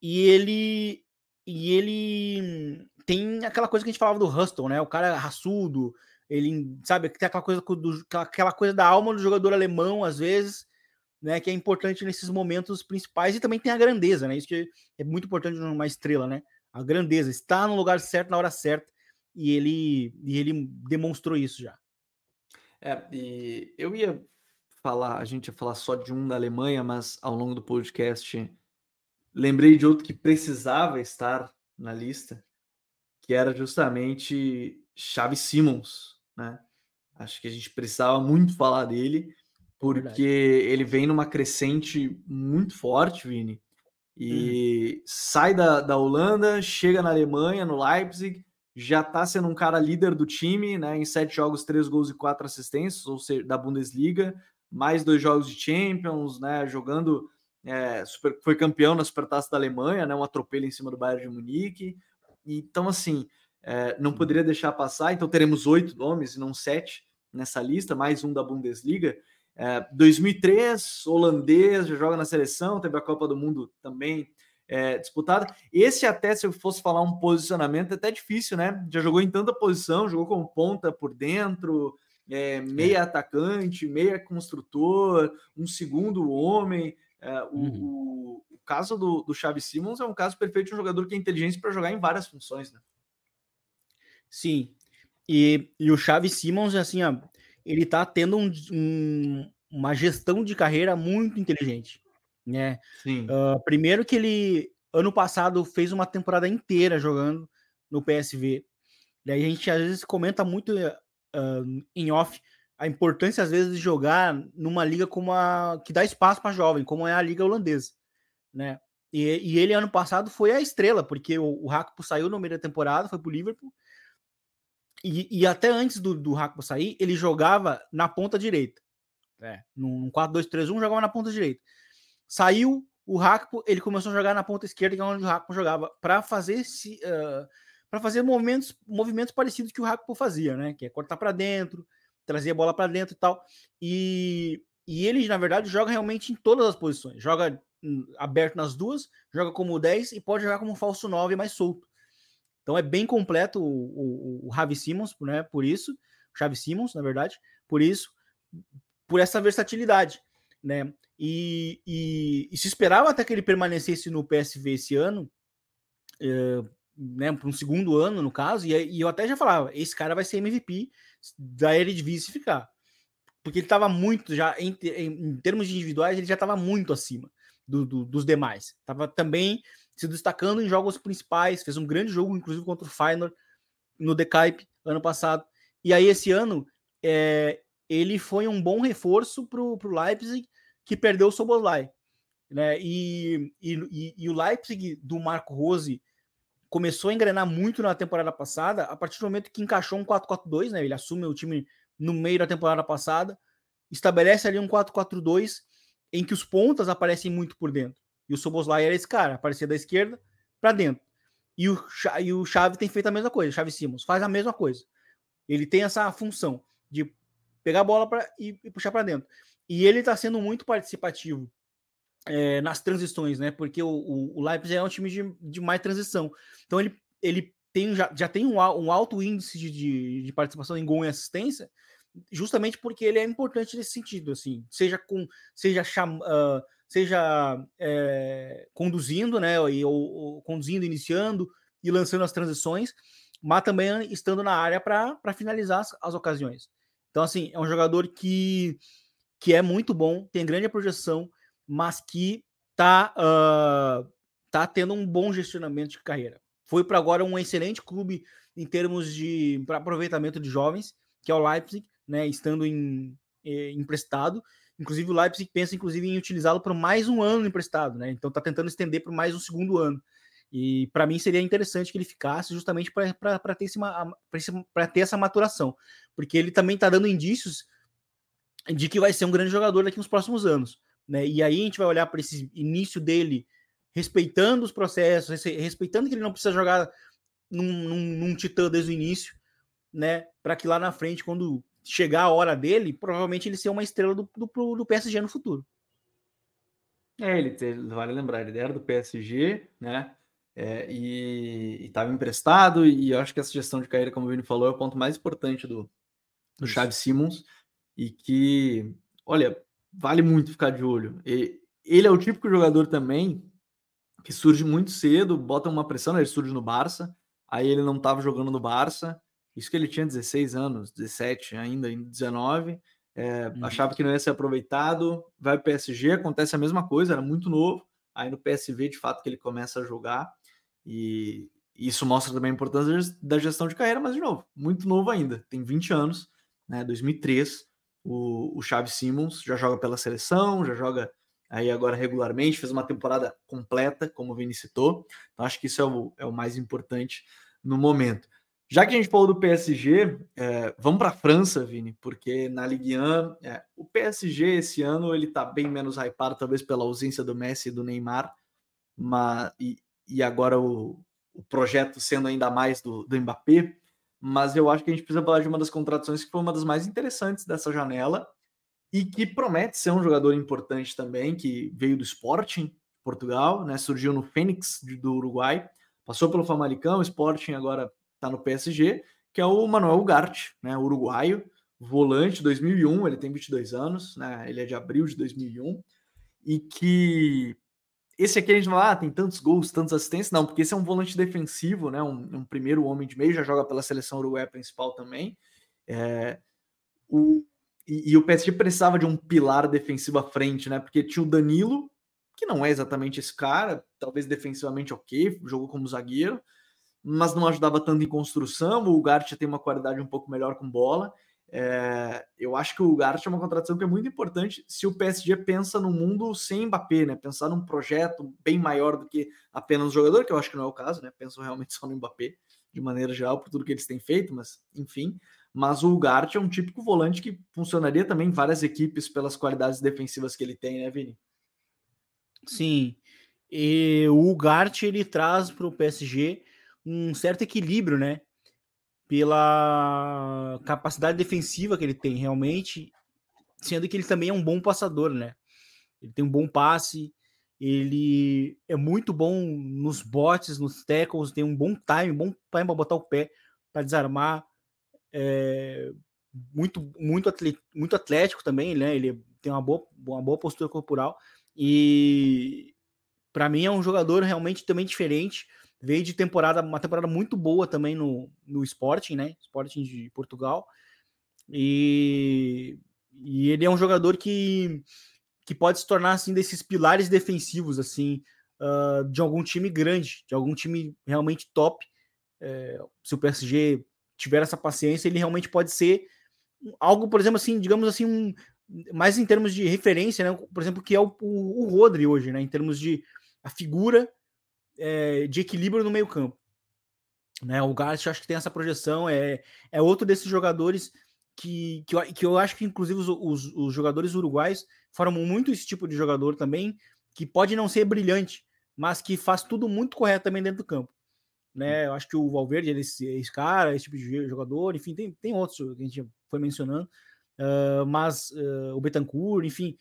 e ele e ele tem aquela coisa que a gente falava do Hustle, né? O cara raçudo, ele sabe tem aquela coisa do, aquela coisa da alma do jogador alemão às vezes, né? Que é importante nesses momentos principais e também tem a grandeza, né? Isso que é muito importante numa estrela, né? A grandeza está no lugar certo na hora certa e ele e ele demonstrou isso já. É, e eu ia falar, a gente ia falar só de um da Alemanha, mas ao longo do podcast lembrei de outro que precisava estar na lista, que era justamente Xavi Simons, né? Acho que a gente precisava muito falar dele, porque Verdade. ele vem numa crescente muito forte, Vini, e hum. sai da, da Holanda, chega na Alemanha, no Leipzig, já está sendo um cara líder do time, né? Em sete jogos, três gols e quatro assistências, ou seja, da Bundesliga, mais dois jogos de Champions, né? Jogando, é, super, foi campeão na Supertaça da Alemanha, né? Um atropelo em cima do Bayern de Munique. Então, assim, é, não poderia deixar passar. Então, teremos oito nomes e não sete nessa lista, mais um da Bundesliga. É, 2003, holandês, já joga na seleção, teve a Copa do Mundo também é, disputada. Esse até, se eu fosse falar um posicionamento, é até difícil, né? Já jogou em tanta posição, jogou como ponta por dentro, é, meia é. atacante, meia construtor, um segundo homem. É, o, uhum. o, o, caso do, do Xavi Simons é um caso perfeito de um jogador que tem inteligência para jogar em várias funções, né? Sim. E, e o Xavi Simons, assim, ó, ele tá tendo um, um, uma gestão de carreira muito inteligente né? Sim. Uh, primeiro que ele ano passado fez uma temporada inteira jogando no PSV. E aí a gente às vezes comenta muito uh, em off a importância às vezes de jogar numa liga como a que dá espaço para jovem, como é a liga holandesa, né? E, e, ele ano passado foi a estrela, porque o, o Hakpo saiu no meio da temporada, foi pro Liverpool. E, e até antes do, do Hakpo sair, ele jogava na ponta direita. É, num 4-2-3-1 jogava na ponta direita. Saiu o Hakpo, ele começou a jogar na ponta esquerda, que é onde o Hakpo jogava, para fazer uh, para fazer movimentos, movimentos parecidos que o Hakpo fazia, né? Que é cortar para dentro, trazer a bola para dentro e tal. E, e ele, na verdade, joga realmente em todas as posições. Joga hum, aberto nas duas, joga como 10 e pode jogar como falso 9 mais solto. Então é bem completo o, o, o Javi Simons, né? Por isso, o Xavi Simons, na verdade, por isso, por essa versatilidade, né? E, e, e, se esperava até que ele permanecesse no PSV esse ano, é, né, para um segundo ano, no caso, e, e, eu até já falava: esse cara vai ser MVP da Eredivisie ficar. Porque ele estava muito, já em, em, termos de individuais, ele já estava muito acima do, do, dos demais. Estava também se destacando em jogos principais, fez um grande jogo, inclusive contra o Feyenoord no The Cape ano passado. E aí, esse ano, é, ele foi um bom reforço para o Leipzig que perdeu o Soboslai. Né? E, e, e, o Leipzig do Marco Rose começou a engrenar muito na temporada passada, a partir do momento que encaixou um 4-4-2, né? Ele assume o time no meio da temporada passada, estabelece ali um 4-4-2 em que os pontas aparecem muito por dentro. E o Soboslai era esse cara, aparecia da esquerda para dentro. E o, e o Xavi tem feito a mesma coisa, Xavi Simons faz a mesma coisa. Ele tem essa função de pegar a bola para e, e puxar para dentro. E ele está sendo muito participativo é, nas transições, né? Porque o, o, o, Leipzig é um time de, de mais transição. Então ele, ele tem, já, já tem um, um alto índice de, de, de, participação em gol e assistência, justamente porque ele é importante nesse sentido, assim, seja com seja cham, uh, seja é, conduzindo, né? Ou, ou, conduzindo, iniciando e lançando as transições, mas também estando na área para finalizar as, as ocasiões. Então, assim, é um jogador que que é muito bom, tem grande projeção, mas que tá, uh, tá tendo um bom gestionamento de carreira. Foi para agora um excelente clube em termos de aproveitamento de jovens, que é o Leipzig, né, estando em, eh, emprestado. Inclusive o Leipzig pensa inclusive em utilizá-lo por mais um ano emprestado, né? Então tá tentando estender por mais um segundo ano. E para mim seria interessante que ele ficasse justamente para ter, ter essa maturação, porque ele também está dando indícios de que vai ser um grande jogador daqui nos próximos anos. Né? E aí a gente vai olhar para esse início dele, respeitando os processos, respeitando que ele não precisa jogar num, num, num titã desde o início, né? Para que lá na frente, quando chegar a hora dele, provavelmente ele ser uma estrela do, do, do PSG no futuro. É, ele, vale lembrar, ele era do PSG, né? É, e estava emprestado, e eu acho que essa gestão de carreira, como o Vini falou, é o ponto mais importante do, do Chaves Simmons, e que, olha, vale muito ficar de olho. E, ele é o típico jogador também que surge muito cedo, bota uma pressão, né? ele surge no Barça, aí ele não estava jogando no Barça, isso que ele tinha 16 anos, 17 ainda, em 19, é, uhum. achava que não ia ser aproveitado, vai para o PSG, acontece a mesma coisa, era muito novo, aí no PSV de fato que ele começa a jogar, e isso mostra também a importância da gestão de carreira, mas de novo, muito novo ainda, tem 20 anos, né, 2003, o, o Chaves Simmons já joga pela seleção, já joga aí agora regularmente, fez uma temporada completa, como o Vini citou. Então, acho que isso é o, é o mais importante no momento. Já que a gente falou do PSG, é, vamos para a França, Vini, porque na Ligue 1, é, o PSG esse ano ele está bem menos hypado, talvez pela ausência do Messi e do Neymar, mas, e, e agora o, o projeto sendo ainda mais do, do Mbappé, mas eu acho que a gente precisa falar de uma das contratações que foi uma das mais interessantes dessa janela, e que promete ser um jogador importante também, que veio do Sporting Portugal, né? Surgiu no Fênix do Uruguai, passou pelo Famalicão, Sporting agora está no PSG, que é o Manuel Ugarte, né? Uruguaio, volante 2001, ele tem 22 anos, né? Ele é de abril de 2001 e que esse aqui a gente fala, ah, tem tantos gols, tantas assistências, não, porque esse é um volante defensivo, né? Um, um primeiro homem de meio, já joga pela seleção uruguaia principal também. É, o e, e, o PSG precisava de um pilar defensivo à frente, né? Porque tinha o Danilo, que não é exatamente esse cara, talvez defensivamente ok, jogou como zagueiro, mas não ajudava tanto em construção. O Gart tem uma qualidade um pouco melhor com bola. É, eu acho que o Gart é uma contratação que é muito importante se o PSG pensa no mundo sem Mbappé, né? Pensar num projeto bem maior do que apenas o jogador, que eu acho que não é o caso, né? Penso realmente só no Mbappé, de maneira geral, por tudo que eles têm feito, mas enfim mas o Ugarte é um típico volante que funcionaria também em várias equipes pelas qualidades defensivas que ele tem, né, Vini? Sim. E o Ugarte ele traz para o PSG um certo equilíbrio, né? Pela capacidade defensiva que ele tem realmente, sendo que ele também é um bom passador, né? Ele tem um bom passe, ele é muito bom nos botes, nos tackles, tem um bom time, bom time para botar o pé, para desarmar é, muito, muito, atlet, muito atlético também, né? Ele tem uma boa, uma boa postura corporal e para mim é um jogador realmente também diferente. Veio de temporada, uma temporada muito boa também no, no Sporting, né? Sporting de Portugal. E, e ele é um jogador que, que pode se tornar assim desses pilares defensivos assim uh, de algum time grande, de algum time realmente top. É, se o PSG tiver essa paciência, ele realmente pode ser algo, por exemplo, assim, digamos assim, um, mais em termos de referência, né? Por exemplo, que é o, o, o Rodri hoje, né? Em termos de a figura é, de equilíbrio no meio campo. Né, o Garcia acho que tem essa projeção, é, é outro desses jogadores que, que, eu, que eu acho que, inclusive, os, os, os jogadores uruguais formam muito esse tipo de jogador também, que pode não ser brilhante, mas que faz tudo muito correto também dentro do campo né? Eu acho que o Valverde é esse, esse cara, esse tipo de jogador, enfim, tem, tem outros que a gente foi mencionando, uh, mas uh, o Betancourt, enfim,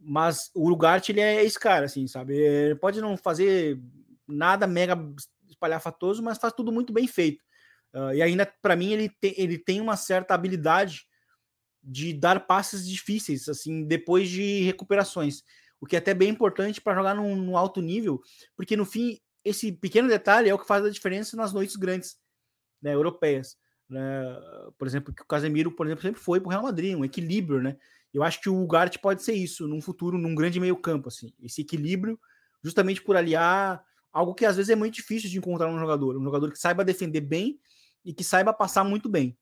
mas o Ugarte ele é esse cara, assim, sabe? Ele pode não fazer nada mega espalhafatoso, mas faz tudo muito bem feito. Uh, e ainda, para mim, ele, te, ele tem uma certa habilidade de dar passes difíceis, assim, depois de recuperações. O que é até bem importante para jogar num, num alto nível, porque no fim esse pequeno detalhe é o que faz a diferença nas noites grandes né, europeias. Né? Por exemplo, que o Casemiro, por exemplo, sempre foi para o Real Madrid, um equilíbrio, né? Eu acho que o Ugarte pode ser isso num futuro, num grande meio campo, assim, esse equilíbrio, justamente por aliar algo que às vezes é muito difícil de encontrar um jogador, um jogador que saiba defender bem e que saiba passar muito bem.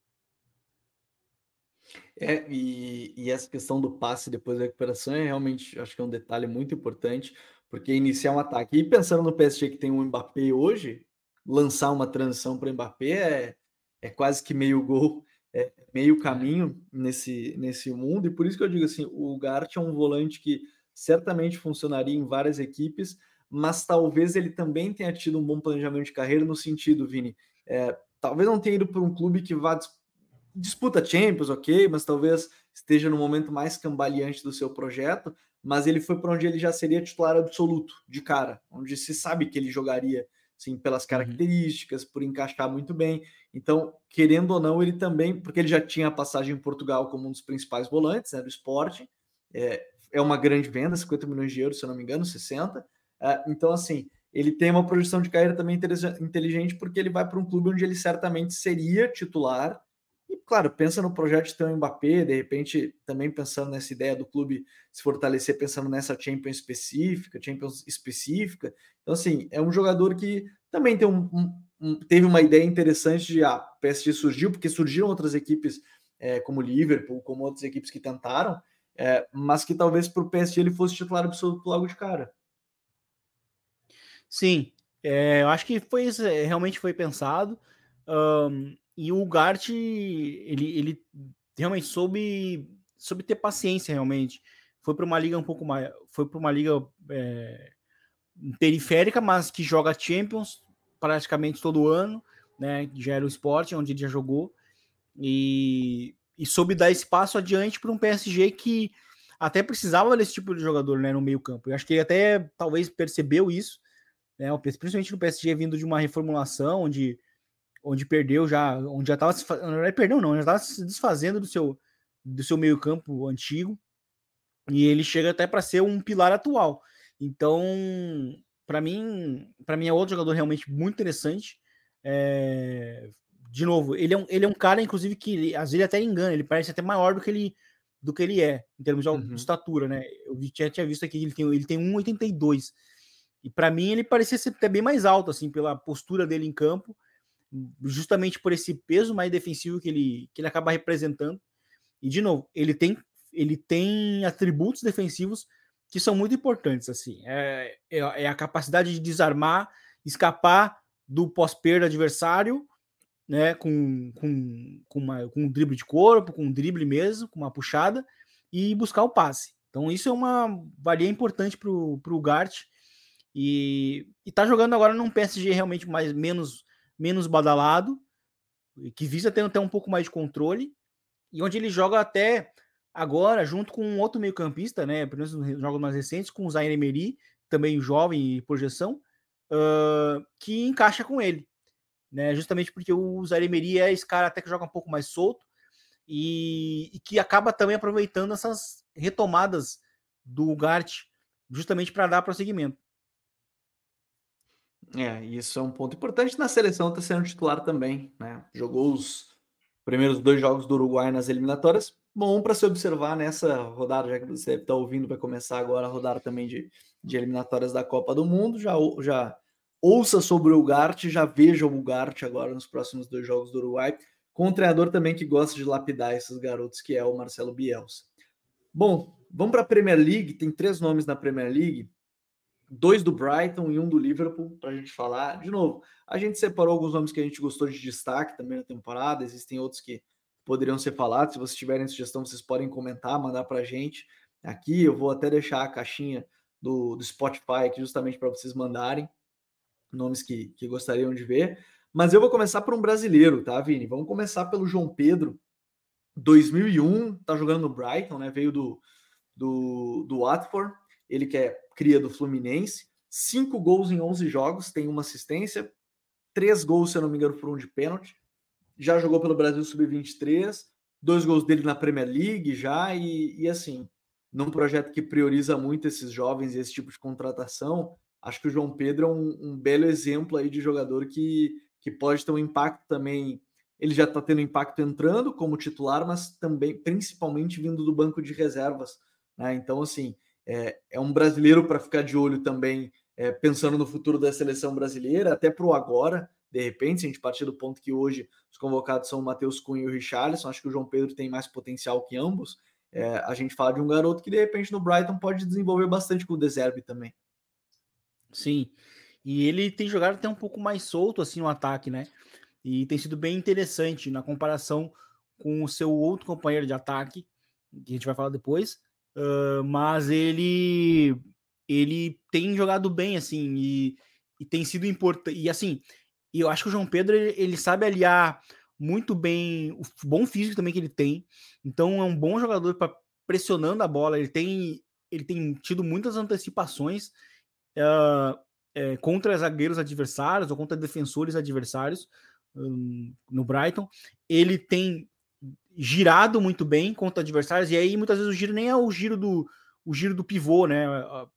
É, e, e essa questão do passe depois da recuperação é realmente, acho que é um detalhe muito importante, porque iniciar um ataque. E pensando no PSG que tem um Mbappé hoje, lançar uma transição para o Mbappé é, é quase que meio gol, é meio caminho nesse, nesse mundo. E por isso que eu digo assim: o Gart é um volante que certamente funcionaria em várias equipes, mas talvez ele também tenha tido um bom planejamento de carreira no sentido, Vini. É, talvez não tenha ido para um clube que vá disputa Champions, ok, mas talvez esteja no momento mais cambaleante do seu projeto, mas ele foi para onde ele já seria titular absoluto, de cara, onde se sabe que ele jogaria sim, pelas uhum. características, por encaixar muito bem. Então, querendo ou não, ele também, porque ele já tinha a passagem em Portugal como um dos principais volantes né, do esporte, é, é uma grande venda, 50 milhões de euros, se eu não me engano, 60. É, então, assim, ele tem uma projeção de carreira também inteligente, porque ele vai para um clube onde ele certamente seria titular e, claro, pensa no projeto de ter um Mbappé, de repente também pensando nessa ideia do clube se fortalecer, pensando nessa Champions específica, Champions específica. Então, assim, é um jogador que também tem um, um, um teve uma ideia interessante de ah, PSG surgiu, porque surgiram outras equipes é, como Liverpool, como outras equipes que tentaram, é, mas que talvez para o PSG ele fosse titular absoluto logo de cara. Sim, é, eu acho que foi realmente foi pensado. Um, e o Gart, ele, ele realmente soube, soube ter paciência, realmente. Foi para uma liga um pouco mais. Foi para uma liga é, periférica, mas que joga Champions praticamente todo ano, né? Já era o esporte onde ele já jogou. E, e soube dar espaço adiante para um PSG que até precisava desse tipo de jogador né, no meio-campo. Eu acho que ele até talvez percebeu isso, né? Principalmente no PSG vindo de uma reformulação, onde onde perdeu já, onde já estava se não é perdeu não, já estava se desfazendo do seu do seu meio-campo antigo. E ele chega até para ser um pilar atual. Então, para mim, para mim é outro jogador realmente muito interessante. É... De novo, ele é, um, ele é um cara, inclusive, que às vezes ele até engana, ele parece até maior do que ele, do que ele é, em termos de, uhum. estatura, né? Eu tinha, tinha visto aqui que ele tem, ele tem 1,82. E para mim ele parecia ser até bem mais alto, assim, pela postura dele em campo justamente por esse peso mais defensivo que ele, que ele acaba representando. E, de novo, ele tem, ele tem atributos defensivos que são muito importantes. assim É, é, é a capacidade de desarmar, escapar do pós-perda adversário, né, com, com, com, uma, com um drible de corpo, com um drible mesmo, com uma puxada, e buscar o passe. Então, isso é uma valia importante para o Gart. E, está jogando agora num PSG realmente mais menos menos badalado, que visa ter até um pouco mais de controle, e onde ele joga até agora, junto com um outro meio-campista, né? Pelo menos nos jogos mais recentes, com o Zaire Emery, também jovem e projeção, uh, que encaixa com ele. Né, justamente porque o Zaire Emery é esse cara até que joga um pouco mais solto e, e que acaba também aproveitando essas retomadas do Gart justamente para dar prosseguimento. É, isso é um ponto importante. Na seleção está sendo titular também, né? Jogou os primeiros dois jogos do Uruguai nas eliminatórias. Bom para se observar nessa rodada, já que você está ouvindo, vai começar agora a rodada também de, de eliminatórias da Copa do Mundo. Já, já ouça sobre o Ugarte, já veja o Ugarte agora nos próximos dois jogos do Uruguai, com um treinador também que gosta de lapidar esses garotos, que é o Marcelo Bielsa. Bom, vamos para a Premier League. Tem três nomes na Premier League dois do Brighton e um do Liverpool para a gente falar. De novo, a gente separou alguns nomes que a gente gostou de destaque também na temporada, existem outros que poderiam ser falados. Se vocês tiverem sugestão, vocês podem comentar, mandar para a gente. Aqui eu vou até deixar a caixinha do, do Spotify aqui justamente para vocês mandarem nomes que, que gostariam de ver. Mas eu vou começar por um brasileiro, tá, Vini? Vamos começar pelo João Pedro, 2001, tá jogando no Brighton, né? Veio do, do, do Watford ele que é cria do Fluminense, cinco gols em 11 jogos, tem uma assistência, três gols, se eu não me engano, por um de pênalti. Já jogou pelo Brasil Sub-23, dois gols dele na Premier League já, e, e assim, num projeto que prioriza muito esses jovens e esse tipo de contratação, acho que o João Pedro é um, um belo exemplo aí de jogador que, que pode ter um impacto também. Ele já está tendo impacto entrando como titular, mas também, principalmente, vindo do banco de reservas. Né? Então, assim, é, é um brasileiro para ficar de olho também, é, pensando no futuro da seleção brasileira, até para o agora, de repente, se a gente partir do ponto que hoje os convocados são o Matheus Cunha e o Richarlison, acho que o João Pedro tem mais potencial que ambos. É, a gente fala de um garoto que de repente no Brighton pode desenvolver bastante com o Deserve também. Sim, e ele tem jogado até um pouco mais solto assim no ataque, né? E tem sido bem interessante na comparação com o seu outro companheiro de ataque, que a gente vai falar depois, Uh, mas ele ele tem jogado bem assim e, e tem sido importante e assim eu acho que o João Pedro ele, sabe aliar muito bem, o bom físico também que ele tem. Então é um bom jogador para pressionando a bola. Ele tem, ele tem tido muitas antecipações uh, é, contra zagueiros adversários ou contra defensores adversários um, no Brighton. Ele tem girado muito bem contra adversários, e aí muitas vezes o giro nem é o giro do, o giro do pivô, né?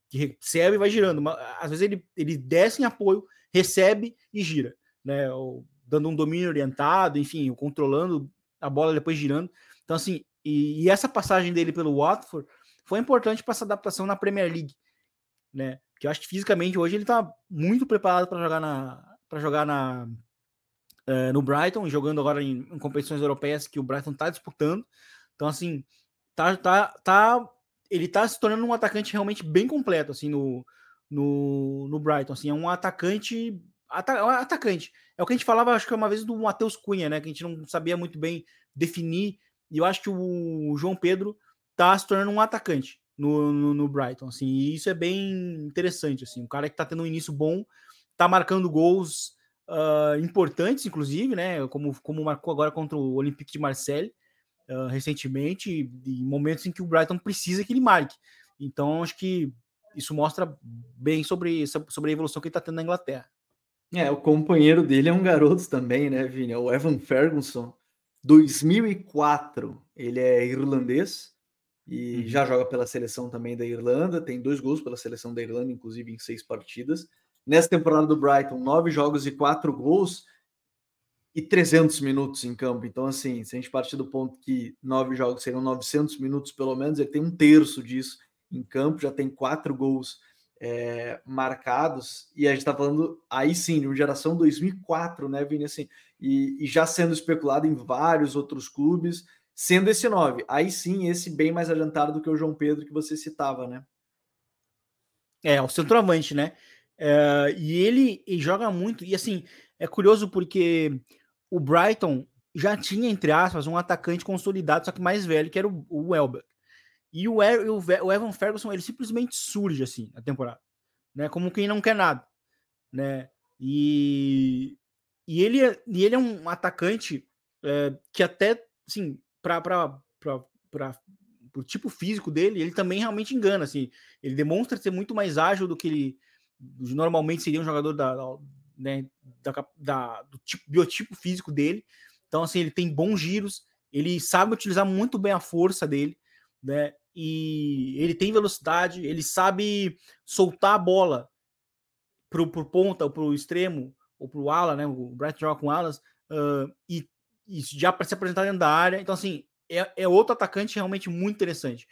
Que recebe e vai girando. Mas, às vezes ele, ele desce em apoio, recebe e gira, né? Ou, dando um domínio orientado, enfim, controlando a bola depois girando. Então, assim, e, e essa passagem dele pelo Watford foi importante para essa adaptação na Premier League, né? Que eu acho que fisicamente hoje ele está muito preparado para jogar na para jogar na uh, no Brighton, jogando agora em, em, competições europeias que o Brighton está disputando. Então, assim, tá, tá, tá, ele está se tornando um atacante realmente bem completo, assim, no, no, no Brighton. Assim, é um atacante. Ata, é atacante. É o que a gente falava, acho que uma vez do Matheus Cunha, né? Que a gente não sabia muito bem definir. E eu acho que o João Pedro está se tornando um atacante no, no, no, Brighton, assim, e isso é bem interessante, assim, um cara que está tendo um início bom, está marcando gols uh, importantes, inclusive, né? Como, como marcou agora contra o Olympique de Marseille uh, recentemente, em momentos em que o Brighton precisa que ele marque. Então, acho que isso mostra bem sobre, sobre a evolução que ele está tendo na Inglaterra. É, o companheiro dele é um garoto também, né, Vini? É o Evan Ferguson, 2004. Ele é irlandês e uhum. já joga pela seleção também da Irlanda. Tem dois gols pela seleção da Irlanda, inclusive em seis partidas. Nessa temporada do Brighton, nove jogos e quatro gols e 300 minutos em campo. Então, assim, se a gente partir do ponto que nove jogos seriam 900 minutos pelo menos, ele tem um terço disso em campo, já tem quatro gols é, marcados. E a gente está falando aí sim, de uma geração 2004, né, Vini? Assim, e, e já sendo especulado em vários outros clubes, sendo esse nove. Aí sim, esse bem mais adiantado do que o João Pedro que você citava, né? É, o centroavante, né? É, e ele, joga muito. E assim, é curioso porque o Brighton já tinha, entre aspas, um atacante consolidado, só que mais velho, que era o, o Welbeck. E o, o, o, Evan Ferguson, ele simplesmente surge assim na temporada, né? Como quem não quer nada, né? E, e, ele, é, e ele é um atacante é, que até, assim, para o tipo físico dele, ele também realmente engana, assim. Ele demonstra ser muito mais ágil do que ele normalmente seria um jogador da, né, da, da, do tipo, biotipo físico dele. Então, assim, ele tem bons giros, ele sabe utilizar muito bem a força dele, né? E ele tem velocidade, ele sabe soltar a bola pro, pro ponta, ou pro extremo, ou pro ala, né? O Bright joga com alas, uh, e, e já para se apresentar dentro da área. Então, assim, é, é outro atacante realmente muito interessante.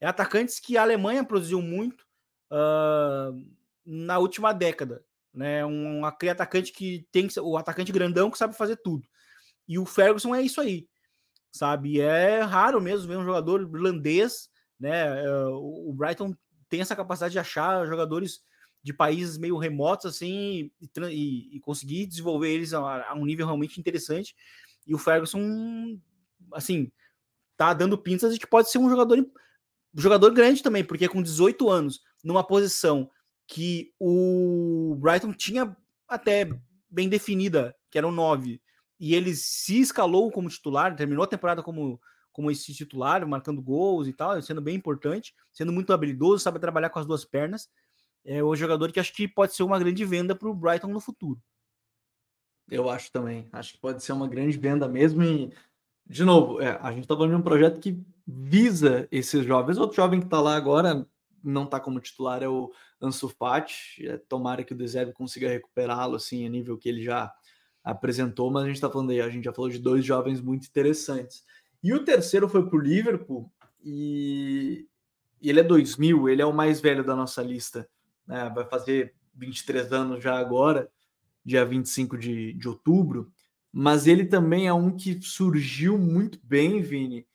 É atacantes que a Alemanha produziu muito. Uh, na última década, né? Um, aquele atacante que tem o atacante grandão que sabe fazer tudo. E o Ferguson é isso aí, sabe? É raro mesmo ver um jogador irlandês, né? É, o Brighton tem essa capacidade de achar jogadores de países meio remotos assim e, e, e conseguir desenvolver eles a, a, um nível realmente interessante. E o Ferguson, assim, tá dando pinças de que pode ser um jogador jogador grande também, porque com 18 anos, numa posição que o Brighton tinha até bem definida, que era o 9, e ele se escalou como titular, terminou a temporada como, como esse titular, marcando gols e tal, sendo bem importante, sendo muito habilidoso, sabe trabalhar com as duas pernas. É o jogador que acho que pode ser uma grande venda para o Brighton no futuro. Eu acho também. Acho que pode ser uma grande venda mesmo. E, de novo, é, a gente está falando de um projeto que visa esses jovens. Outro jovem que está lá agora não está como titular é o Ansu Fati. É, tomara que o Deserve consiga recuperá-lo assim a nível que ele já apresentou, mas a gente está falando aí, a gente já falou de dois jovens muito interessantes. E o terceiro foi para o Liverpool e ele é 2000, ele é o mais velho da nossa lista, né? vai fazer 23 anos já agora, dia 25 de, de outubro, mas ele também é um que surgiu muito bem, Vini,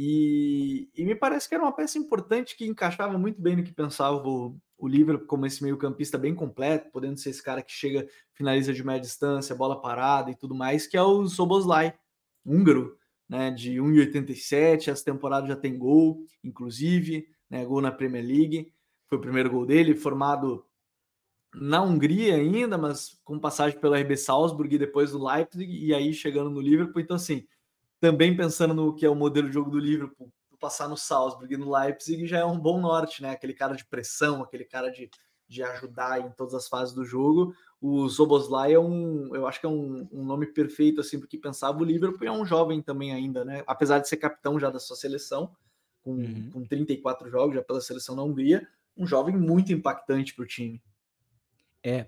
e, e, me parece que era uma peça importante que encaixava muito bem no que pensava o, o Liverpool como esse meio-campista bem completo, podendo ser esse cara que chega, finaliza de média distância, bola parada e tudo mais, que é o Soboslai, húngaro, né, de 1,87, essa temporada já tem gol, inclusive, né, gol na Premier League, foi o primeiro gol dele, formado na Hungria ainda, mas com passagem pelo RB Salzburg e depois do Leipzig, e aí chegando no Liverpool. Então, assim, também pensando no que é o modelo de jogo do Liverpool, passar no Salzburg e no Leipzig já é um bom norte, né? Aquele cara de pressão, aquele cara de, de ajudar em todas as fases do jogo. O Soboslai é um, eu acho que é um, um nome perfeito, assim, porque pensava o Liverpool é um jovem também ainda, né? Apesar de ser capitão já da sua seleção, com, uhum. com 34 jogos já pela seleção da Hungria, um jovem muito impactante para o time. É.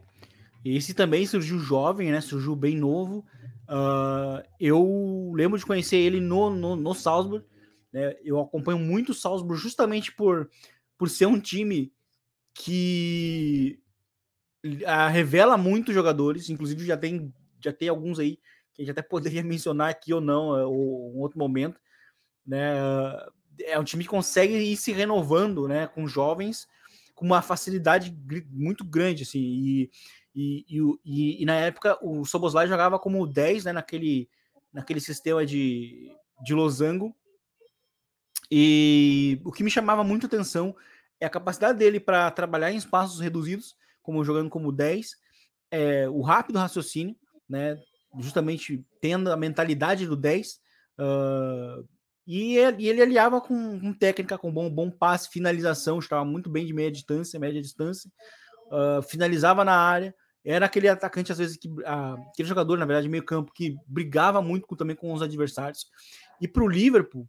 Esse também surgiu jovem, né? Surgiu bem novo. Uh, eu lembro de conhecer ele no, no, no Salzburg. Né? Eu acompanho muito o Salzburg justamente por, por ser um time que uh, revela muitos jogadores. Inclusive já tem, já tem alguns aí que a gente até poderia mencionar aqui ou não, uh, ou em outro momento. Né? é um time que consegue ir se renovando né, com jovens com uma facilidade muito grande. Assim, e e, e, e, na época o Soboslai jogava como 10 né, naquele, naquele sistema de, de losango. E o que me chamava muito atenção é a capacidade dele para trabalhar em espaços reduzidos, como jogando como 10, é, o rápido raciocínio, né, justamente tendo a mentalidade do 10. Uh, e, ele, e ele aliava com, com, técnica, com bom, bom passe, finalização, estava muito bem de meia distância, média distância uh, finalizava na área. Era aquele atacante, às vezes, que, uh, aquele jogador, na verdade, meio campo, que brigava muito com, também com os adversários. E para o Liverpool,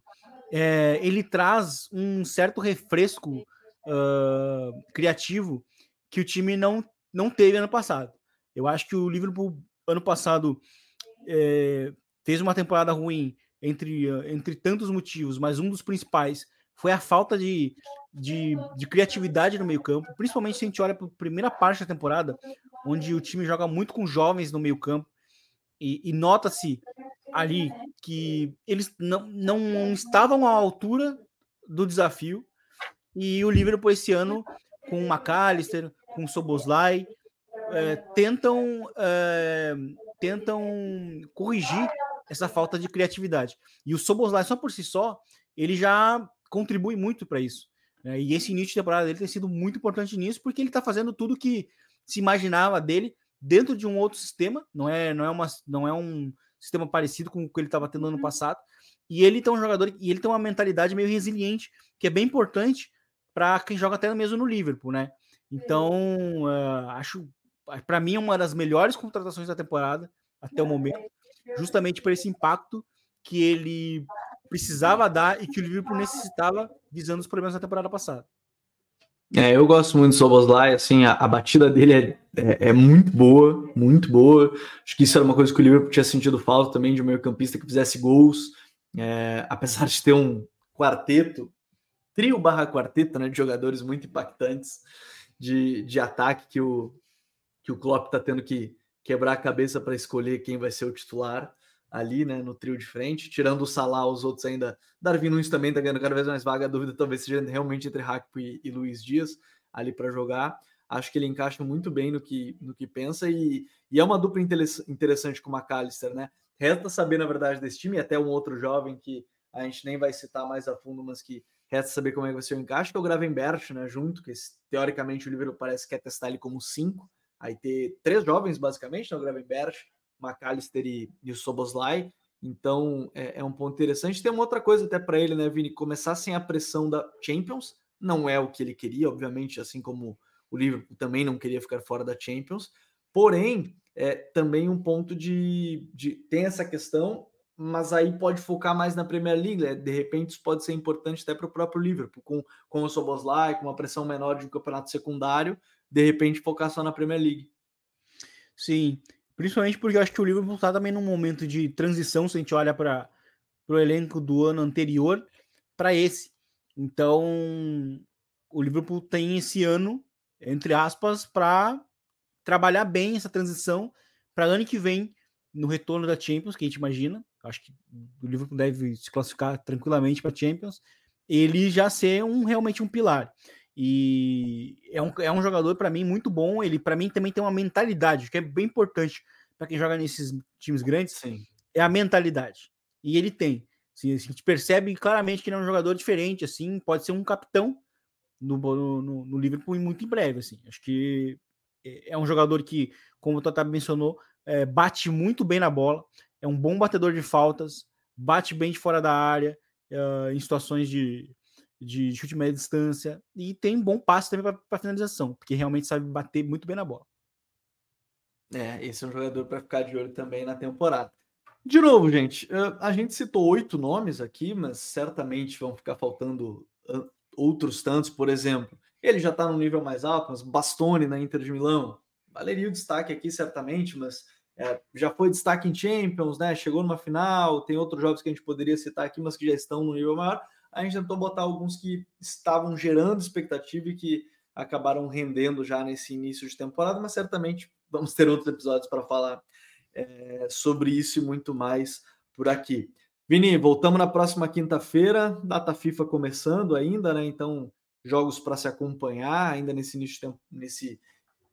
é, ele traz um certo refresco uh, criativo que o time não, não teve ano passado. Eu acho que o Liverpool, ano passado, é, fez uma temporada ruim entre, entre tantos motivos, mas um dos principais foi a falta de, de, de criatividade no meio-campo, principalmente se a gente olha para a primeira parte da temporada, onde o time joga muito com jovens no meio-campo, e, e nota-se ali que eles não, não estavam à altura do desafio, e o Liverpool esse ano, com o McAllister, com o Soboslai, é, tentam, é, tentam corrigir essa falta de criatividade. E o Soboslai, só por si só, ele já contribui muito para isso. Né? E esse início de temporada dele tem sido muito importante nisso, porque ele está fazendo tudo que se imaginava dele dentro de um outro sistema, não é, não é, uma, não é um sistema parecido com o que ele estava tendo ano uhum. passado. E ele tem um jogador e ele tem uma mentalidade meio resiliente, que é bem importante para quem joga até mesmo no Liverpool, né? Então, uh, acho para mim uma das melhores contratações da temporada até o momento, justamente por esse impacto que ele precisava dar e que o Liverpool necessitava visando os problemas da temporada passada. É, eu gosto muito do Soboslai, assim, a, a batida dele é, é, é, muito boa, muito boa. Acho que isso era uma coisa que o Liverpool tinha sentido falta também de um meio campista que fizesse gols, é, apesar de ter um quarteto, trio barra quarteto, né, de jogadores muito impactantes de, de ataque que o, que o Klopp está tendo que quebrar a cabeça para escolher quem vai ser o titular ali, né, no trio de frente, tirando o Salah, os outros ainda. Darwin Nunes também está ganhando cada vez mais vaga. A dúvida talvez seja realmente entre Hakpo e, e Luiz Dias ali para jogar. Acho que ele encaixa muito bem no que, no que pensa e, e é uma dupla interessante com o McAllister, né? Resta saber, na verdade, desse time, e até um outro jovem que a gente nem vai citar mais a fundo, mas que resta saber como é que vai ser o encaixe, que é o Gravenberch, né? Junto, que teoricamente o Liverpool parece que quer testar ele como cinco. Aí ter três jovens, basicamente, né? O Gravenberch, McAllister e, e o Soboslai. Então é, é, um ponto interessante. Tem uma outra coisa até para ele, né, Vini? Começar sem a pressão da Champions. Não é o que ele queria, obviamente, assim como o Liverpool também não queria ficar fora da Champions. Porém, é também um ponto de, de tem essa questão, mas aí pode focar mais na Premier League. Né? De repente, isso pode ser importante até para o próprio Liverpool, com, com o Soboslai, com uma pressão menor de um campeonato secundário, de repente focar só na Premier League. Sim, Principalmente porque eu acho que o Liverpool está também num momento de transição, se a gente olha para o elenco do ano anterior para esse. Então, o Liverpool tem esse ano, entre aspas, para trabalhar bem essa transição para ano que vem, no retorno da Champions, que a gente imagina. Acho que o Liverpool deve se classificar tranquilamente para Champions. Ele já ser um realmente um pilar. E é um, é um jogador, para mim, muito bom. Ele, para mim, também tem uma mentalidade, que é bem importante para quem joga nesses times grandes. Sim. É a mentalidade. E ele tem. Assim, a gente percebe claramente que ele é um jogador diferente, assim, pode ser um capitão no, no, no Liverpool muito em breve, assim. Acho que é um jogador que, como o Tata mencionou, é, bate muito bem na bola, é um bom batedor de faltas, bate bem de fora da área, uh, em situações de, de chute média distância, e tem bom passe também para finalização, porque realmente sabe bater muito bem na bola. É, esse é um jogador para ficar de olho também na temporada. De novo, gente, a gente citou oito nomes aqui, mas certamente vão ficar faltando outros tantos, por exemplo. Ele já está no nível mais alto, mas Bastoni na Inter de Milão, valeria o destaque aqui certamente, mas é, já foi destaque em Champions, né? Chegou numa final, tem outros jogos que a gente poderia citar aqui, mas que já estão no nível maior. A gente tentou botar alguns que estavam gerando expectativa e que acabaram rendendo já nesse início de temporada, mas certamente vamos ter outros episódios para falar é, sobre isso e muito mais por aqui. Vini, voltamos na próxima quinta-feira, data FIFA começando ainda, né? Então, jogos para se acompanhar ainda nesse início de tempo, nesse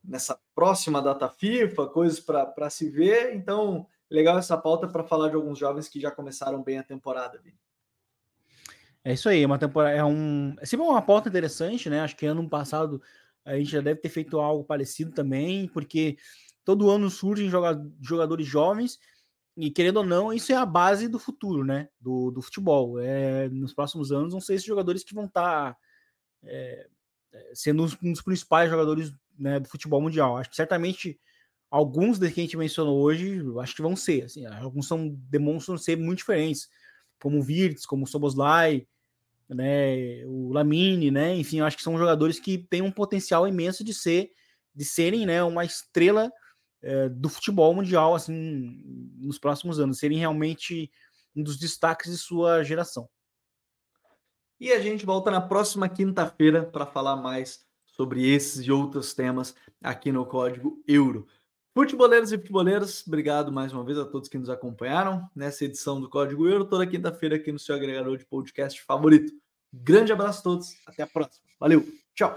nessa próxima data FIFA, coisas para se ver. Então, legal essa pauta para falar de alguns jovens que já começaram bem a temporada. Vini. É isso aí, é uma temporada é um é sempre uma pauta interessante, né? Acho que ano passado a gente já deve ter feito algo parecido também, porque todo ano surgem jogadores jovens e querendo ou não, isso é a base do futuro, né? Do, do futebol. É, nos próximos anos vão ser esses jogadores que vão estar tá, é, é sendo um dos principais jogadores né, do futebol mundial. Acho que certamente alguns dos que a gente mencionou hoje, acho que vão ser. Assim, alguns são, demonstram ser muito diferentes, como o Virtus, como o Soboslai, né, o Lamine, né, enfim, acho que são jogadores que têm um potencial imenso de ser, de serem, né, uma estrela é, do futebol mundial, assim, nos próximos anos, serem realmente um dos destaques de sua geração. E a gente volta na próxima quinta-feira para falar mais sobre esses e outros temas aqui no Código Euro. Futeboleiros e futeboleiras, obrigado mais uma vez a todos que nos acompanharam nessa edição do Código Euro, toda quinta-feira aqui no seu agregador de podcast favorito. Grande abraço a todos, até a próxima. Valeu, tchau!